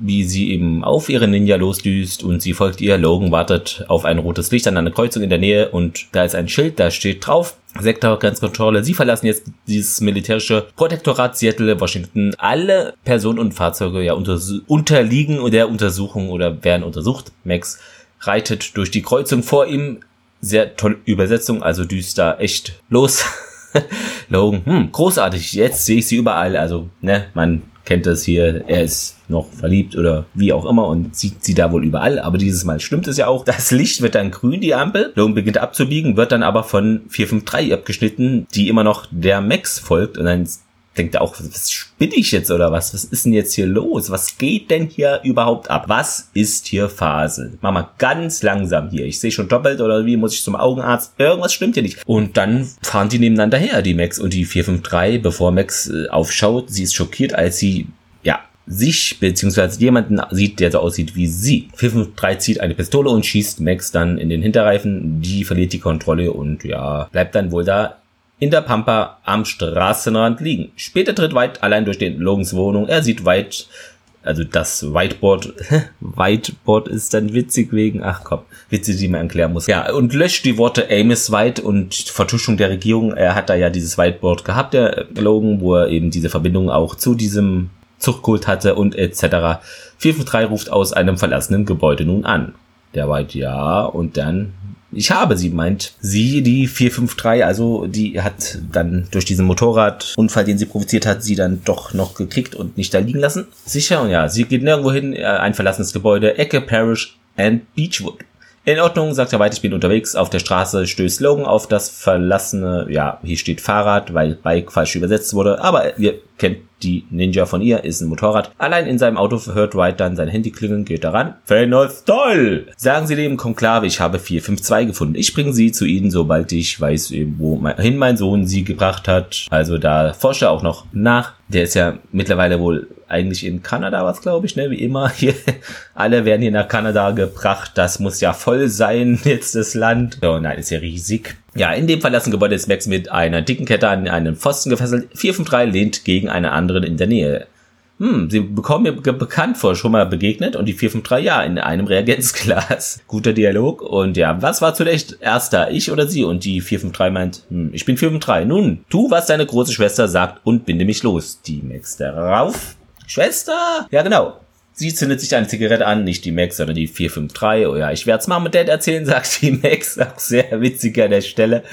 wie sie eben auf ihre Ninja losdüst und sie folgt ihr. Logan wartet auf ein rotes Licht an einer Kreuzung in der Nähe und da ist ein Schild, da steht drauf. Sektorgrenzkontrolle. Sie verlassen jetzt dieses militärische Protektorat Seattle, Washington. Alle Personen und Fahrzeuge ja unter, unterliegen der Untersuchung oder werden untersucht. Max reitet durch die Kreuzung vor ihm. Sehr tolle Übersetzung, also düst da echt los. Logan, hm, großartig, jetzt sehe ich sie überall. Also, ne, man kennt das hier, er ist noch verliebt oder wie auch immer und sieht sie da wohl überall. Aber dieses Mal stimmt es ja auch. Das Licht wird dann grün, die Ampel. Logan beginnt abzubiegen, wird dann aber von 453 abgeschnitten, die immer noch der Max folgt und dann denkt auch, was spinne ich jetzt oder was? Was ist denn jetzt hier los? Was geht denn hier überhaupt ab? Was ist hier Phase? Mach mal ganz langsam hier. Ich sehe schon doppelt oder wie muss ich zum Augenarzt? Irgendwas stimmt hier nicht. Und dann fahren die nebeneinander her, die Max und die 453, bevor Max äh, aufschaut. Sie ist schockiert, als sie, ja, sich beziehungsweise jemanden sieht, der so aussieht wie sie. 453 zieht eine Pistole und schießt Max dann in den Hinterreifen. Die verliert die Kontrolle und ja, bleibt dann wohl da in der Pampa am Straßenrand liegen. Später tritt White allein durch den Logans Wohnung. Er sieht White, also das Whiteboard, Whiteboard ist dann witzig wegen, ach komm, Witze, die man erklären muss. Ja, und löscht die Worte Amos White und Vertuschung der Regierung. Er hat da ja dieses Whiteboard gehabt, der Logan, wo er eben diese Verbindung auch zu diesem Zuchtkult hatte und etc. 453 ruft aus einem verlassenen Gebäude nun an. Der White ja und dann ich habe sie, meint sie, die 453, also die hat dann durch diesen Motorradunfall, den sie provoziert hat, sie dann doch noch gekickt und nicht da liegen lassen. Sicher, und ja, sie geht nirgendwo hin, äh, ein verlassenes Gebäude, Ecke Parish and Beechwood. In Ordnung, sagt er weiter, ich bin unterwegs. Auf der Straße stößt Logan auf das verlassene, ja, hier steht Fahrrad, weil Bike falsch übersetzt wurde, aber ihr kennt die Ninja von ihr, ist ein Motorrad. Allein in seinem Auto hört Wright dann sein Handy klingeln, geht daran. Toll! Sagen Sie dem Konklave, ich habe 452 gefunden. Ich bringe sie zu Ihnen, sobald ich weiß, wohin mein Sohn sie gebracht hat. Also da forscht er auch noch nach. Der ist ja mittlerweile wohl eigentlich in Kanada was, glaube ich, ne? Wie immer. Hier, alle werden hier nach Kanada gebracht. Das muss ja voll sein, jetzt das Land. Oh nein, ist ja riesig. Ja, in dem verlassenen Gebäude ist Max mit einer dicken Kette an einen Pfosten gefesselt. 453 lehnt gegen einen anderen in der Nähe. Hm, sie bekommen mir bekannt vor, schon mal begegnet und die 453 ja in einem Reagenzglas. Guter Dialog und ja, was war zuletzt erster, ich oder sie? Und die 453 meint, hm, ich bin 453. Nun, tu, was deine große Schwester sagt und binde mich los. Die Max darauf. Schwester? Ja, genau. Sie zündet sich eine Zigarette an, nicht die Max, sondern die 453. Oh ja, ich werde es mal mit Dad erzählen, sagt die Max. Auch sehr witzig an der Stelle.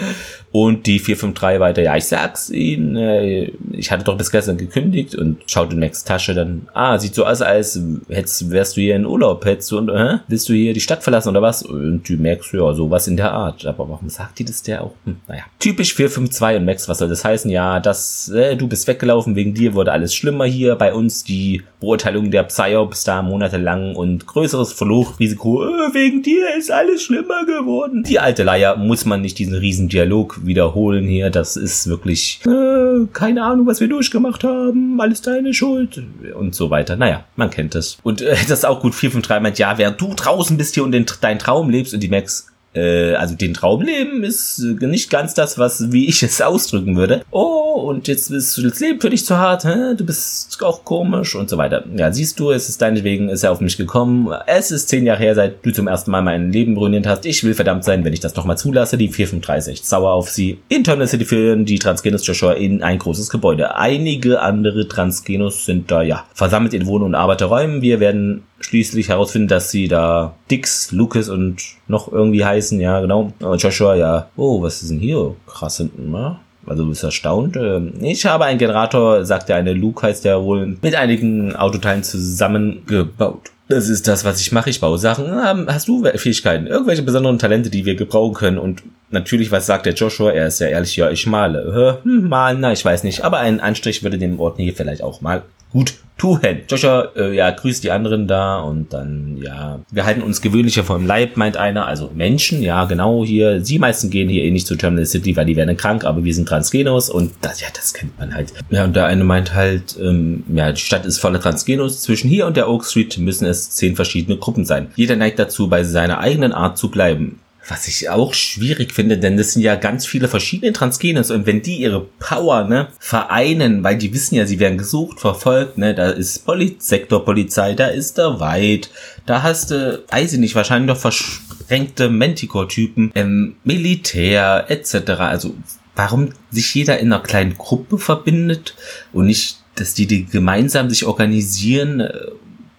Und die 453 weiter, ja, ich sag's Ihnen, äh, ich hatte doch bis gestern gekündigt und schaut in Max Tasche dann, ah, sieht so aus, als hättest, wärst du hier in Urlaub, hättest du, äh, willst du hier die Stadt verlassen oder was? Und die Max, ja, sowas in der Art. Aber warum sagt die das der auch? Hm, naja. Typisch 452 und Max, was soll das heißen? Ja, das, äh, du bist weggelaufen, wegen dir wurde alles schlimmer hier bei uns, die Beurteilung der Psyops da monatelang und größeres Verlustrisiko, äh, wegen dir ist alles schlimmer geworden. Die alte Leier muss man nicht diesen riesen Dialog wiederholen hier. Das ist wirklich, äh, keine Ahnung, was wir durchgemacht haben. Alles deine Schuld. Und so weiter. Naja, man kennt es. Und äh, das ist auch gut. 453 meint, ja, während du draußen bist hier und den, deinen Traum lebst und die Max, äh, also den Traumleben ist nicht ganz das, was, wie ich es ausdrücken würde. Oh, und jetzt ist das Leben für dich zu hart, hä? du bist auch komisch und so weiter. Ja, siehst du, es ist deinetwegen, ist er auf mich gekommen. Es ist zehn Jahre her, seit du zum ersten Mal mein Leben ruiniert hast. Ich will verdammt sein, wenn ich das nochmal zulasse. Die 435 sauer auf sie. Internal City führen die Transgenos Joshua in ein großes Gebäude. Einige andere Transgenos sind da, ja, versammelt in Wohn- und Arbeiterräumen. Wir werden schließlich herausfinden, dass sie da Dix, Lucas und noch irgendwie heißen, ja, genau. Und Joshua, ja, oh, was ist denn hier? Krass hinten, ne? Also du bist erstaunt. Ähm, ich habe einen Generator, sagt der eine, Luke heißt der wohl, mit einigen Autoteilen zusammengebaut. Das ist das, was ich mache. Ich baue Sachen. Hast du Fähigkeiten? Irgendwelche besonderen Talente, die wir gebrauchen können? Und natürlich, was sagt der Joshua? Er ist ja ehrlich, ja, ich male. Hm, malen, na, ich weiß nicht. Aber ein Anstrich würde dem Ort hier vielleicht auch mal gut tun. Joshua, äh, ja, grüßt die anderen da und dann, ja, wir halten uns gewöhnlicher vom Leib, meint einer. Also Menschen, ja, genau hier. Sie meisten gehen hier eh nicht zu Terminal City, weil die werden krank, aber wir sind Transgenos und das, ja, das kennt man halt. Ja, und der eine meint halt, ähm, ja, die Stadt ist voller Transgenos. Zwischen hier und der Oak Street müssen es zehn verschiedene Gruppen sein. Jeder neigt dazu, bei seiner eigenen Art zu bleiben. Was ich auch schwierig finde, denn das sind ja ganz viele verschiedene Transgenes und wenn die ihre Power ne, vereinen, weil die wissen ja, sie werden gesucht, verfolgt, ne, da ist Poli Sektorpolizei, da ist der Weit, da hast du, weiß ich nicht, wahrscheinlich noch versprengte Manticore-Typen, ähm, Militär etc. Also warum sich jeder in einer kleinen Gruppe verbindet und nicht, dass die, die gemeinsam sich organisieren äh,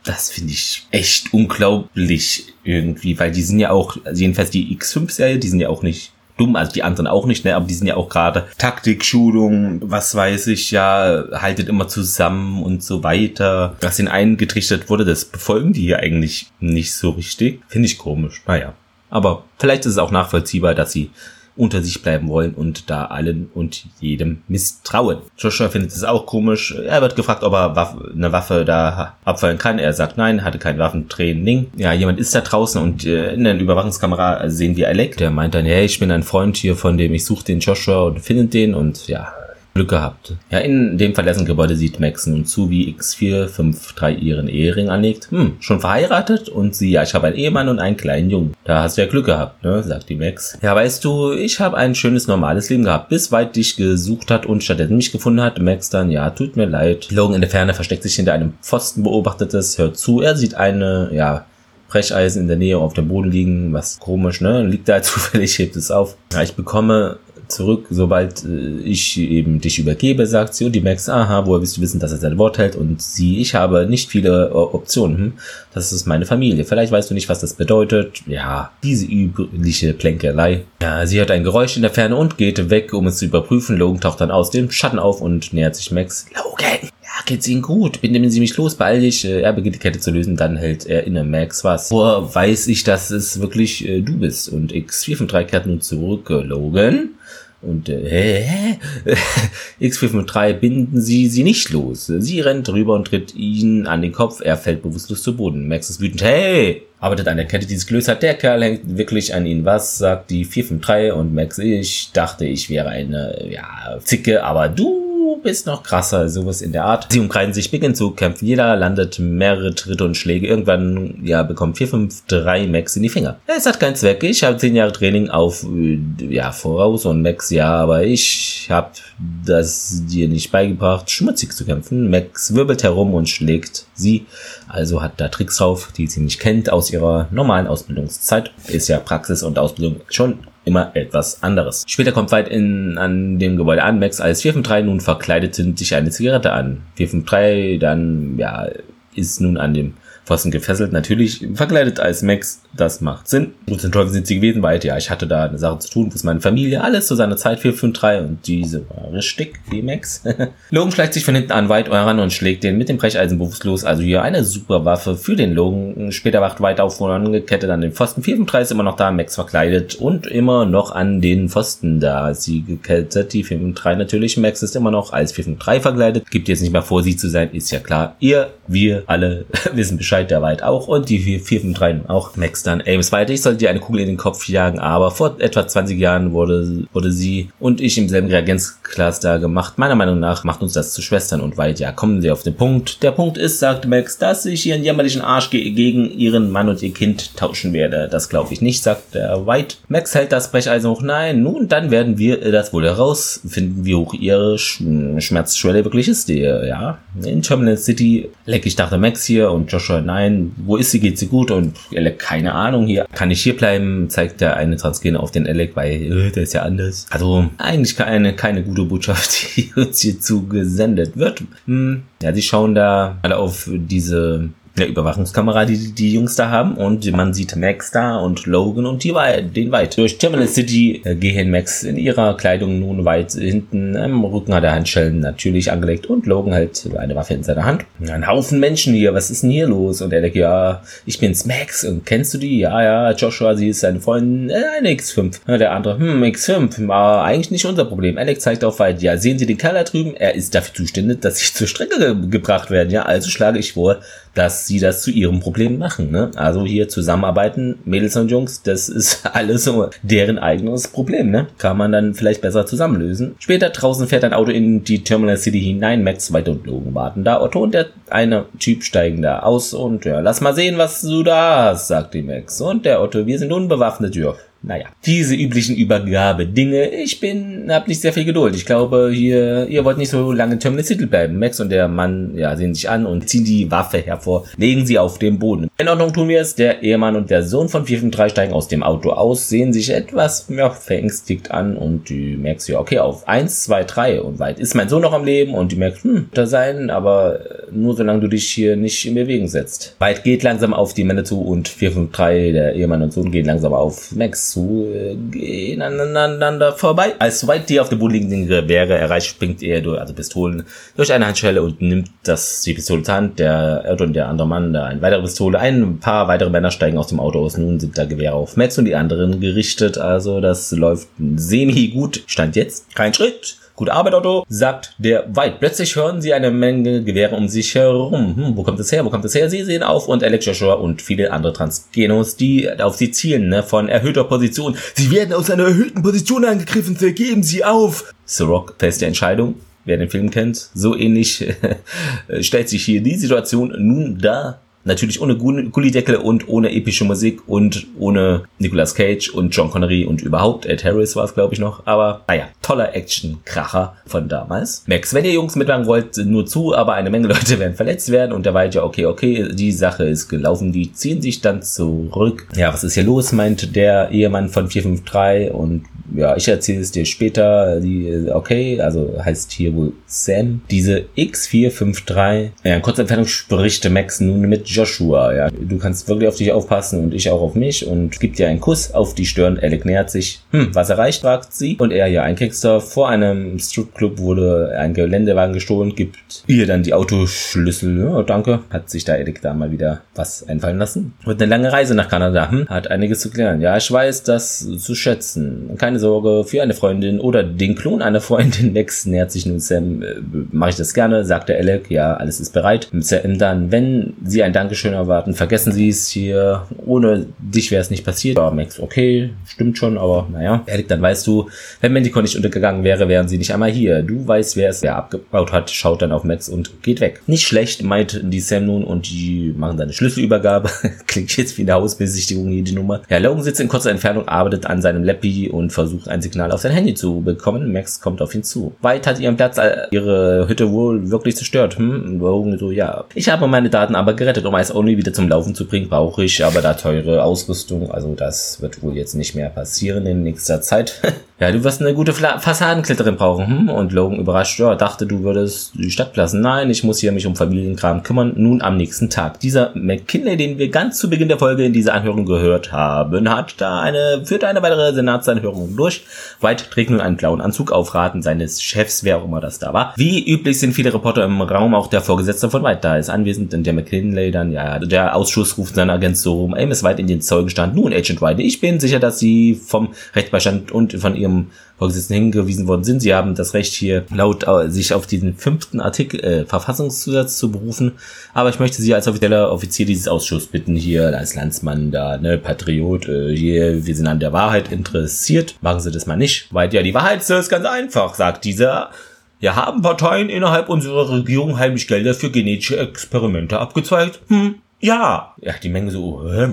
das finde ich echt unglaublich irgendwie, weil die sind ja auch, also jedenfalls die X5-Serie, die sind ja auch nicht dumm, also die anderen auch nicht, ne, aber die sind ja auch gerade Taktik, Schulung, was weiß ich, ja, haltet immer zusammen und so weiter. Was ihnen eingetrichtert wurde, das befolgen die hier eigentlich nicht so richtig. Finde ich komisch, naja. Aber vielleicht ist es auch nachvollziehbar, dass sie unter sich bleiben wollen und da allen und jedem misstrauen. Joshua findet es auch komisch. Er wird gefragt, ob er Waffe, eine Waffe da abfallen kann. Er sagt nein, hatte kein Waffentraining. Ja, jemand ist da draußen und äh, in der Überwachungskamera sehen wir Alec. Der meint dann, hey, ich bin ein Freund hier von dem, ich suche den Joshua und findet den und ja, Glück gehabt. Ja, in dem verlassenen Gebäude sieht Max nun zu, wie X453 ihren Ehering anlegt. Hm, schon verheiratet? Und sie, ja, ich habe einen Ehemann und einen kleinen Jungen. Da hast du ja Glück gehabt, ne, sagt die Max. Ja, weißt du, ich habe ein schönes, normales Leben gehabt, bis weit dich gesucht hat und stattdessen mich gefunden hat. Max dann, ja, tut mir leid. Logan in der Ferne versteckt sich hinter einem Pfosten, beobachtet es, hört zu. Er sieht eine, ja, Brecheisen in der Nähe auf dem Boden liegen, was komisch, ne? Liegt da zufällig, hebt es auf. Ja, ich bekomme zurück, sobald äh, ich eben dich übergebe, sagt sie. Und die Max, aha, woher willst du wissen, dass er sein Wort hält? Und sie, ich habe nicht viele äh, Optionen. Hm? Das ist meine Familie. Vielleicht weißt du nicht, was das bedeutet. Ja, diese übliche Plänkerei. Ja, sie hört ein Geräusch in der Ferne und geht weg, um es zu überprüfen. Logan taucht dann aus dem Schatten auf und nähert sich Max. Logan! Ja, geht's Ihnen gut? Binden Sie mich los, beeil dich. Äh, er beginnt die Kette zu lösen, dann hält er inne. Max, was? Woher weiß ich, dass es wirklich äh, du bist? Und X453 kehrt nun zurück. Logan? Und äh, hä? X503 binden sie sie nicht los. Sie rennt rüber und tritt ihn an den Kopf. Er fällt bewusstlos zu Boden. Max ist wütend. Hey! Arbeitet an der Kette, die es gelöst hat. Der Kerl hängt wirklich an ihn. Was sagt die 453? Und Max, ich dachte, ich wäre eine, ja, Zicke, aber du bist noch krasser, sowas in der Art. Sie umkreisen sich, beginnen zu kämpfen. Jeder landet mehrere Tritte und Schläge. Irgendwann, ja, bekommt 4, 5, 3 Max in die Finger. Es hat keinen Zweck. Ich habe 10 Jahre Training auf, äh, ja, voraus und Max, ja, aber ich habe das dir nicht beigebracht, schmutzig zu kämpfen. Max wirbelt herum und schlägt sie. Also hat da Tricks drauf, die sie nicht kennt aus ihrer normalen Ausbildungszeit. Ist ja Praxis und Ausbildung schon immer etwas anderes. Später kommt weit in, an dem Gebäude an, Max als 453 nun verkleidet sind, sich eine Zigarette an. 453 dann, ja, ist nun an dem Pfosten gefesselt. Natürlich verkleidet als Max, das macht Sinn. Gut, sind Teufel sind sie gewesen, weil ja, ich hatte da eine Sache zu tun, was meine Familie, alles zu seiner Zeit 453 und diese war richtig wie Max. Logan schleicht sich von hinten an White ran und schlägt den mit dem Brecheisen bewusstlos. Also hier eine super Waffe für den Logan. Später wacht White auf und angekettet an den Pfosten. 453 ist immer noch da, Max verkleidet und immer noch an den Pfosten da. Sie gekettet, die 453 natürlich. Max ist immer noch als 453 verkleidet. Gibt jetzt nicht mehr vor, sie zu sein, ist ja klar. Ihr, wir alle wissen Bescheid. Bescheid, der weit auch und die 453 auch. Max dann, Ames weiter, ich sollte dir eine Kugel in den Kopf jagen, aber vor etwa 20 Jahren wurde, wurde sie und ich im selben Reagenzcluster gemacht. Meiner Meinung nach macht uns das zu Schwestern und weit, ja, kommen sie auf den Punkt. Der Punkt ist, sagt Max, dass ich ihren jämmerlichen Arsch ge gegen ihren Mann und ihr Kind tauschen werde. Das glaube ich nicht, sagt der White. Max hält das Brecheisen hoch. Nein, nun, dann werden wir das wohl herausfinden, wie hoch ihre Sch Schmerzschwelle wirklich ist. Ja, in Terminal City leck ich dachte Max hier und Joshua nein, wo ist sie, geht sie gut und Alec, keine Ahnung hier, kann ich hier bleiben, zeigt der eine Transgene auf den Alec, weil äh, der ist ja anders. Also eigentlich keine, keine gute Botschaft, die uns hier zugesendet wird. Hm, ja, sie schauen da alle auf diese eine Überwachungskamera, die die Jungs da haben und man sieht Max da und Logan und die den weit. Durch Terminal City äh, gehen Max in ihrer Kleidung nun weit hinten am Rücken hat er Handschellen natürlich angelegt und Logan hält eine Waffe in seiner Hand. Ein Haufen Menschen hier, was ist denn hier los? Und er denkt, ja, ich bin's Max und kennst du die? Ja, ja, Joshua, sie ist seine Freundin, äh, eine X5. Der andere, hm, X5, war eigentlich nicht unser Problem. Alex zeigt auf weit, ja, sehen Sie den Kerl da drüben? Er ist dafür zuständig, dass ich zur Strecke ge gebracht werde. Ja, also schlage ich vor, dass sie das zu ihrem Problem machen. Ne? Also hier zusammenarbeiten, Mädels und Jungs, das ist alles so deren eigenes Problem. Ne? Kann man dann vielleicht besser zusammenlösen. Später draußen fährt ein Auto in die Terminal City hinein. Max, Weite und Logan warten da. Otto und der eine Typ steigen da aus und ja, lass mal sehen, was du da hast, sagt die Max. Und der Otto, wir sind unbewaffnet. Ja, naja, diese üblichen Übergabe-Dinge. Ich bin, hab nicht sehr viel Geduld. Ich glaube, hier, ihr wollt nicht so lange in Terminal City bleiben. Max und der Mann, ja, sehen sich an und ziehen die Waffe hervor, legen sie auf den Boden. In Ordnung tun wir es. Der Ehemann und der Sohn von 453 steigen aus dem Auto aus, sehen sich etwas, ja, verängstigt an und die Max, ja, okay, auf eins, zwei, drei und weit ist mein Sohn noch am Leben und die Max, hm, da sein, aber nur solange du dich hier nicht in Bewegung setzt. Weit geht langsam auf die Männer zu und 453, der Ehemann und Sohn, gehen langsam auf Max zu, äh, gehen aneinander vorbei. Als soweit die auf dem Boden liegenden Gewehre erreicht, springt er durch, also Pistolen, durch eine Handschelle und nimmt das, die Pistole zur Hand. Der Erd und der andere Mann, da eine weitere Pistole. Ein paar weitere Männer steigen aus dem Auto aus. Nun sind da Gewehre auf Metz und die anderen gerichtet. Also das läuft semi gut. Stand jetzt. Kein Schritt. Gute Arbeit, Otto, sagt der Weit. Plötzlich hören sie eine Menge Gewehre um sich herum. Hm, wo kommt es her? Wo kommt es her? Sie sehen auf und Alex Joshua und viele andere Transgenos, die auf sie zielen, ne, von erhöhter Position. Sie werden aus einer erhöhten Position angegriffen, vergeben sie auf. The Rock feste Entscheidung. Wer den Film kennt, so ähnlich stellt sich hier die Situation nun dar. Natürlich ohne Gullideckel und ohne epische Musik und ohne Nicolas Cage und John Connery und überhaupt Ed Harris war es, glaube ich, noch. Aber naja, toller Action-Kracher von damals. Max, wenn ihr Jungs mitmachen wollt, nur zu, aber eine Menge Leute werden verletzt werden und der war ja, okay, okay, die Sache ist gelaufen, die ziehen sich dann zurück. Ja, was ist hier los, meint der Ehemann von 453 und ja, ich erzähle es dir später. Die, okay, also heißt hier wohl Sam. Diese X453. Ja, in kurzer Entfernung spricht Max nun mit Joshua. Ja, du kannst wirklich auf dich aufpassen und ich auch auf mich und gibt dir einen Kuss auf die Stirn. Alec nähert sich. Hm, was erreicht, fragt sie. Und er, ja, ein Kickster vor einem Stripclub wurde ein Geländewagen gestohlen, gibt ihr dann die Autoschlüssel. Ja, danke. Hat sich da Alec da mal wieder was einfallen lassen. Wird eine lange Reise nach Kanada. Hm, hat einiges zu klären. Ja, ich weiß das zu schätzen. Keine keine Sorge, für eine Freundin oder den Klon einer Freundin Max nähert sich nun Sam, äh, mache ich das gerne, sagt der Alec, ja, alles ist bereit. Sam dann, wenn Sie ein Dankeschön erwarten, vergessen Sie es hier, ohne dich wäre es nicht passiert. Ja, Max, okay, stimmt schon, aber naja. Alec, dann weißt du, wenn Manticore nicht untergegangen wäre, wären sie nicht einmal hier. Du weißt, wer es wer abgebaut hat, schaut dann auf Max und geht weg. Nicht schlecht, meint die Sam nun und die machen dann eine Schlüsselübergabe. Klingt jetzt wie eine Hausbesichtigung hier die Nummer. Ja, Logan sitzt in kurzer Entfernung, arbeitet an seinem Lappy und versucht versucht, ein Signal auf sein Handy zu bekommen. Max kommt auf ihn zu. White hat ihren Platz, äh, ihre Hütte wohl wirklich zerstört. Hm? Logan so, ja. Ich habe meine Daten aber gerettet, um Ice Only wieder zum Laufen zu bringen. Brauche ich aber da teure Ausrüstung. Also das wird wohl jetzt nicht mehr passieren in nächster Zeit. ja, du wirst eine gute Fassadenkletterin brauchen. Hm? Und Logan überrascht, ja, dachte, du würdest die Stadt lassen. Nein, ich muss hier mich um Familienkram kümmern. Nun am nächsten Tag. Dieser McKinley, den wir ganz zu Beginn der Folge in dieser Anhörung gehört haben, hat da eine, führt eine weitere Senatsanhörung durch. White trägt nun einen blauen Anzug auf Raten seines Chefs, wer auch immer das da war. Wie üblich sind viele Reporter im Raum, auch der Vorgesetzte von White da ist anwesend und der McKinley dann, ja, der Ausschuss ruft seinen Agent so rum, Amos White in den Zeugenstand. Nun, Agent White, ich bin sicher, dass Sie vom Rechtsbeistand und von Ihrem Vorgesetzten hingewiesen worden sind. Sie haben das Recht hier laut äh, sich auf diesen fünften Artikel äh, Verfassungszusatz zu berufen. Aber ich möchte Sie als offizieller Offizier dieses Ausschusses bitten, hier als Landsmann da, ne, Patriot, äh, hier, wir sind an der Wahrheit interessiert. Machen Sie das mal nicht. Weil ja, die Wahrheit ist ganz einfach, sagt dieser. Ja, haben Parteien innerhalb unserer Regierung heimlich Gelder für genetische Experimente abgezweigt? Hm, ja. Ja, die Menge so, äh,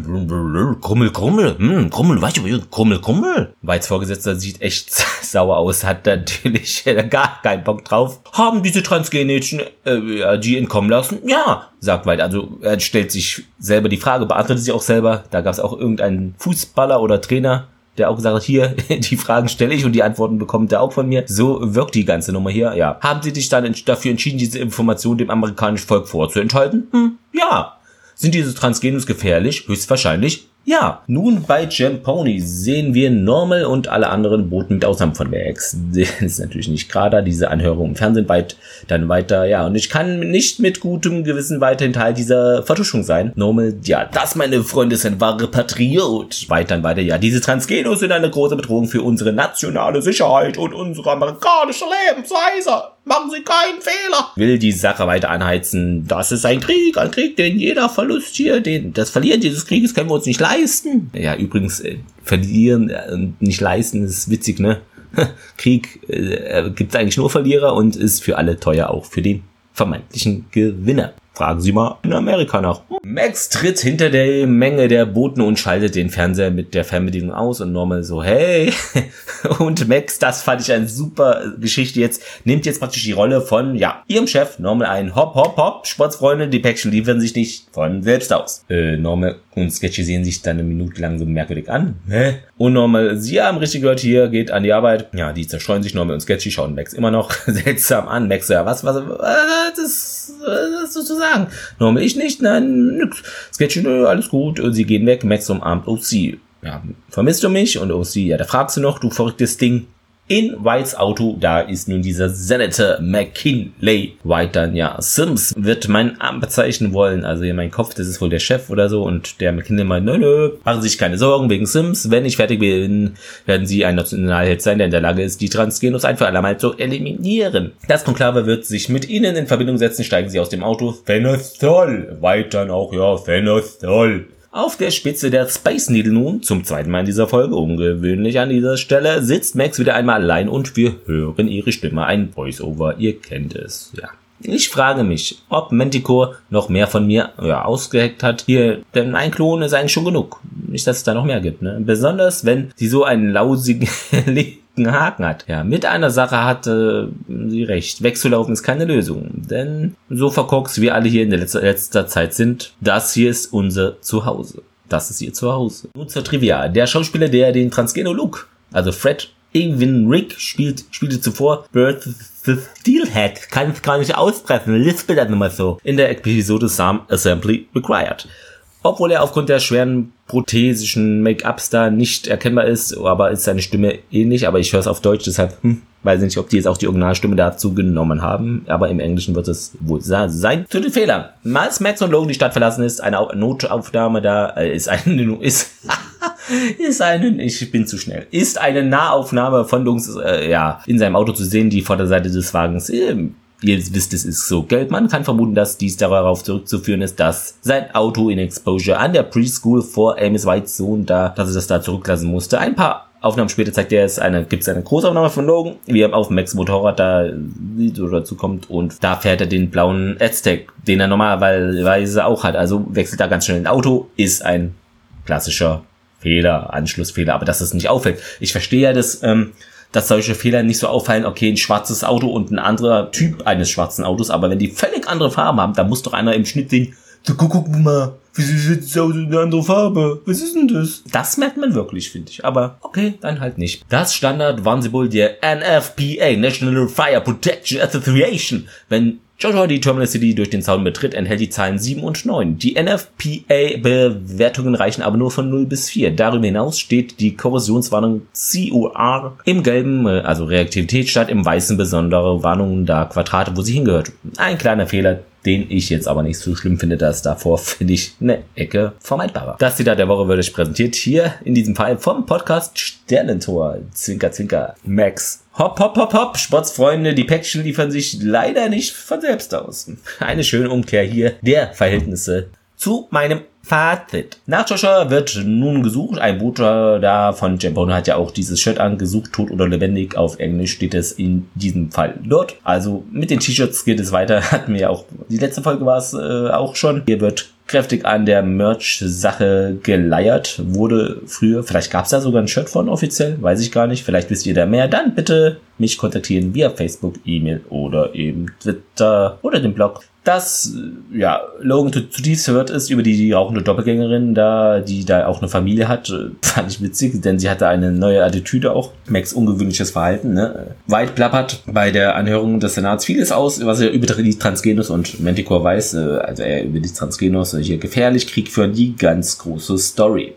Krummel, Krummel, hm, Krummel, weißt du, Krummel, Krummel. Weiz Vorgesetzter sieht echt sauer aus, hat natürlich gar keinen Bock drauf. Haben diese transgenetischen äh, die entkommen lassen? Ja, sagt White. Also er stellt sich selber die Frage, beantwortet sich auch selber. Da gab es auch irgendeinen Fußballer oder Trainer, der auch gesagt hat, hier, die Fragen stelle ich und die Antworten bekommt er auch von mir. So wirkt die ganze Nummer hier. Ja. Haben Sie sich dann dafür entschieden, diese Information dem amerikanischen Volk vorzuenthalten? Hm, ja. Sind diese Transgenos gefährlich? Höchstwahrscheinlich ja, nun bei Jamponi sehen wir Normal und alle anderen Booten mit Ausnahme von Max. Das ist natürlich nicht gerade diese Anhörung im Fernsehen weit dann weiter, ja, und ich kann nicht mit gutem Gewissen weiterhin Teil dieser Vertuschung sein. Normal, ja, das, meine Freunde, ist ein wahre Patriot. Weiter weiter, ja, diese Transgenos sind eine große Bedrohung für unsere nationale Sicherheit und unsere amerikanische Lebensweise. Machen Sie keinen Fehler. Will die Sache weiter anheizen. Das ist ein Krieg, ein Krieg, den jeder Verlust hier, den, das Verlieren dieses Krieges können wir uns nicht leisten. Ja, übrigens, äh, verlieren, äh, nicht leisten, ist witzig, ne? Krieg äh, gibt eigentlich nur Verlierer und ist für alle teuer, auch für den vermeintlichen Gewinner. Fragen Sie mal in Amerika nach. Max tritt hinter der Menge der Boten und schaltet den Fernseher mit der Fernbedienung aus und Normal so, hey. Und Max, das fand ich eine super Geschichte jetzt, nimmt jetzt praktisch die Rolle von, ja, ihrem Chef, Normal ein Hopp, Hopp, Hopp, Sportsfreunde, die Päckchen liefern sich nicht von selbst aus. Äh, Normal und Sketchy sehen sich dann eine Minute lang so merkwürdig an. Hä? Und Normal, sie haben richtig gehört, hier geht an die Arbeit. Ja, die zerstreuen sich, Normal und Sketchy schauen Max immer noch seltsam an. Max, ja, was, was, was, das, was sozusagen sagen. Normal, ich nicht, nein, nix. Sketchy, nö, alles gut. Und sie gehen weg, Max umarmt OC. Ja, vermisst du mich? Und OC, ja, da fragst du noch, du verrücktes Ding. In Whites Auto, da ist nun dieser Senator McKinley. White dann, ja, Sims wird mein Arm bezeichnen wollen. Also hier mein Kopf, das ist wohl der Chef oder so. Und der McKinley meint, nö, nö, machen Sie sich keine Sorgen wegen Sims. Wenn ich fertig bin, werden Sie ein Nationalheld sein, der in der Lage ist, die Transgenos ein für allemal zu eliminieren. Das Konklave wird sich mit Ihnen in Verbindung setzen. Steigen Sie aus dem Auto. Phenostol. White dann auch, ja, Phenostol. Auf der Spitze der Space Needle nun, zum zweiten Mal in dieser Folge, ungewöhnlich an dieser Stelle, sitzt Max wieder einmal allein und wir hören ihre Stimme, ein Voice-Over, ihr kennt es, ja. Ich frage mich, ob Manticore noch mehr von mir ja, ausgeheckt hat. Hier, denn ein Klon ist eigentlich schon genug. Nicht, dass es da noch mehr gibt. Ne? Besonders, wenn sie so einen lausigen dicken Haken hat. Ja, mit einer Sache hatte sie recht. Wegzulaufen ist keine Lösung. Denn so verkorkst wir alle hier in der letzter, letzter Zeit sind, das hier ist unser Zuhause. Das ist ihr Zuhause. Nun zur Trivia. Der Schauspieler, der den Transgeno Luke, also Fred Ewan Rick, spielt, spielte zuvor Birth the Steelhead. Kann ich gar nicht auspressen. Lispelt das mal so. In der Episode Some Assembly Required obwohl er aufgrund der schweren prothesischen Make-ups da nicht erkennbar ist, aber ist seine Stimme ähnlich, aber ich höre es auf Deutsch, deshalb hm, weiß nicht, ob die jetzt auch die Originalstimme dazu genommen haben, aber im Englischen wird es wohl sein. Zu den Fehlern. Als Max und Logan die Stadt verlassen ist, eine Notaufnahme da, äh, ist eine, ist, ist eine, ich bin zu schnell, ist eine Nahaufnahme von Logans, äh, ja, in seinem Auto zu sehen, die Vorderseite des Wagens äh, ihr wisst, es ist so Geld. Man kann vermuten, dass dies darauf zurückzuführen ist, dass sein Auto in Exposure an der Preschool vor Amos Whites Sohn da, dass er das da zurücklassen musste. Ein paar Aufnahmen später zeigt er es eine, gibt es eine Großaufnahme von Logan, wie er auf Max Motorrad da sieht oder dazu kommt und da fährt er den blauen Aztec, den er normalerweise auch hat. Also wechselt er ganz schnell ein Auto, ist ein klassischer Fehler, Anschlussfehler, aber dass es nicht auffällt. Ich verstehe ja, dass ähm, dass solche Fehler nicht so auffallen, okay, ein schwarzes Auto und ein anderer Typ eines schwarzen Autos, aber wenn die völlig andere Farben haben, dann muss doch einer im Schnitt sehen, guck, guck mal, wieso sieht das Auto eine andere Farbe? Was ist denn das? Das merkt man wirklich, finde ich. Aber okay, dann halt nicht. Das Standard Warnsymbol der NFPA, National Fire Protection Association. Wenn Joshua die Terminal City durch den Zaun betritt, enthält die Zahlen 7 und 9. Die NFPA-Bewertungen reichen aber nur von 0 bis 4. Darüber hinaus steht die Korrosionswarnung COR im gelben, äh, also Reaktivität, statt im weißen besondere Warnungen da Quadrate, wo sie hingehört. Ein kleiner Fehler, den ich jetzt aber nicht so schlimm finde, dass davor finde ich eine Ecke vermeidbarer. Das Zitat der Woche würde ich präsentiert hier in diesem Fall vom Podcast Sternentor. Zwinker, zwinker, Max. Hopp, hopp, hopp, hopp, Sportsfreunde, die Päckchen liefern sich leider nicht von selbst aus. Eine schöne Umkehr hier der Verhältnisse zu meinem Fazit. Nach Joshua wird nun gesucht. Ein Booter da von Jambone hat ja auch dieses Shirt angesucht, tot oder lebendig. Auf Englisch steht es in diesem Fall dort. Also mit den T-Shirts geht es weiter. Hatten wir ja auch, die letzte Folge war es äh, auch schon. Hier wird kräftig an der Merch-Sache geleiert. Wurde früher, vielleicht gab es da sogar ein Shirt von offiziell, weiß ich gar nicht. Vielleicht wisst ihr da mehr. Dann bitte mich kontaktieren via Facebook, E-Mail oder eben Twitter oder den Blog dass äh, ja, Logan zutiefst verwirrt ist über die, die rauchende Doppelgängerin, da die da auch eine Familie hat, äh, fand ich witzig, denn sie hatte eine neue Attitüde auch. Max ungewöhnliches Verhalten. Ne? White plappert bei der Anhörung des Senats vieles aus, was er über die Transgenos und Manticore weiß, äh, also er über die Transgenos hier gefährlich, Krieg für die ganz große Story.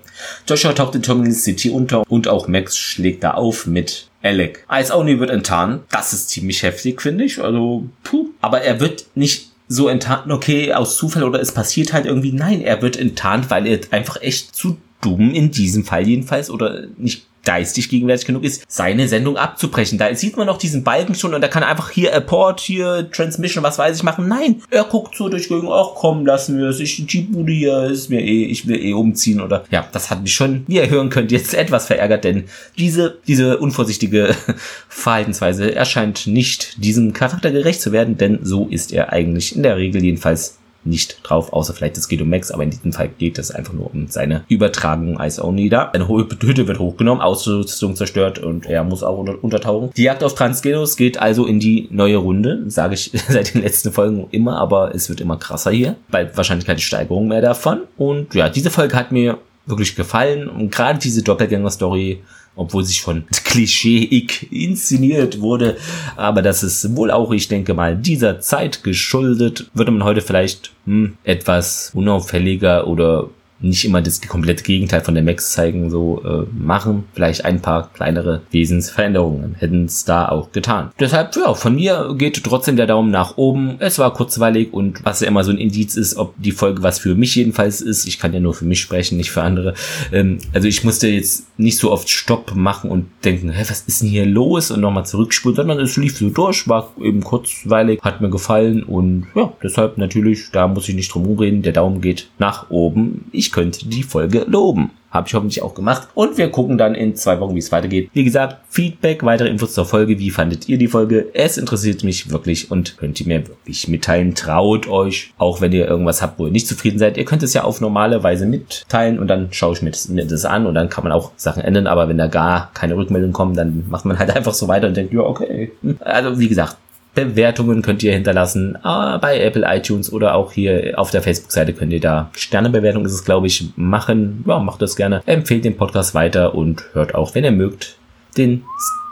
Joshua taucht in Terminal City unter und auch Max schlägt da auf mit Alec. Ice Only wird enttarnt. Das ist ziemlich heftig, finde ich. Also, puh. Aber er wird nicht so enttarnt, okay, aus Zufall oder es passiert halt irgendwie. Nein, er wird enttarnt, weil er einfach echt zu dumm in diesem Fall jedenfalls oder nicht geistig gegenwärtig genug ist, seine Sendung abzubrechen. Da sieht man noch diesen Balken schon und er kann einfach hier Apport, hier Transmission, was weiß ich machen. Nein, er guckt so durch ach komm, lassen wir es, ich, Bude hier ist mir eh, ich will eh umziehen oder, ja, das hat mich schon, wie ihr hören könnt, jetzt etwas verärgert, denn diese, diese unvorsichtige Verhaltensweise erscheint nicht diesem Charakter gerecht zu werden, denn so ist er eigentlich in der Regel jedenfalls nicht drauf, außer vielleicht es geht um Max, aber in diesem Fall geht es einfach nur um seine Übertragung Ice Only da. Eine hohe Hütte wird hochgenommen, Ausrüstung zerstört und er muss auch unter untertauchen. Die Jagd auf Transgenos geht also in die neue Runde, sage ich seit den letzten Folgen immer, aber es wird immer krasser hier, weil wahrscheinlich keine Steigerung mehr davon. Und ja, diese Folge hat mir wirklich gefallen und gerade diese Doppelgänger-Story obwohl sich von klischeeig inszeniert wurde. Aber das ist wohl auch, ich denke mal, dieser Zeit geschuldet. Würde man heute vielleicht hm, etwas unauffälliger oder nicht immer das komplette Gegenteil von der Max zeigen, so äh, machen. Vielleicht ein paar kleinere Wesensveränderungen hätten es da auch getan. Deshalb, ja, von mir geht trotzdem der Daumen nach oben. Es war kurzweilig und was ja immer so ein Indiz ist, ob die Folge was für mich jedenfalls ist. Ich kann ja nur für mich sprechen, nicht für andere. Ähm, also ich musste jetzt nicht so oft Stopp machen und denken, hä, was ist denn hier los? Und nochmal zurückspulen, sondern es lief so durch, war eben kurzweilig, hat mir gefallen und ja, deshalb natürlich, da muss ich nicht drum reden, der Daumen geht nach oben. Ich ich könnte die Folge loben. Habe ich hoffentlich auch gemacht. Und wir gucken dann in zwei Wochen, wie es weitergeht. Wie gesagt, Feedback, weitere Infos zur Folge. Wie fandet ihr die Folge? Es interessiert mich wirklich und könnt ihr mir wirklich mitteilen. Traut euch, auch wenn ihr irgendwas habt, wo ihr nicht zufrieden seid. Ihr könnt es ja auf normale Weise mitteilen und dann schaue ich mir das, mir das an und dann kann man auch Sachen ändern. Aber wenn da gar keine Rückmeldung kommt, dann macht man halt einfach so weiter und denkt, ja, okay. Also wie gesagt, Bewertungen könnt ihr hinterlassen äh, bei Apple iTunes oder auch hier auf der Facebook-Seite könnt ihr da Sternebewertung ist es, glaube ich, machen. Ja, macht das gerne. Empfehlt den Podcast weiter und hört auch, wenn ihr mögt, den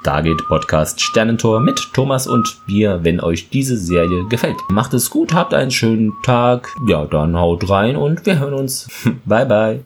Stargate Podcast Sternentor mit Thomas und mir, wenn euch diese Serie gefällt. Macht es gut, habt einen schönen Tag. Ja, dann haut rein und wir hören uns. bye bye.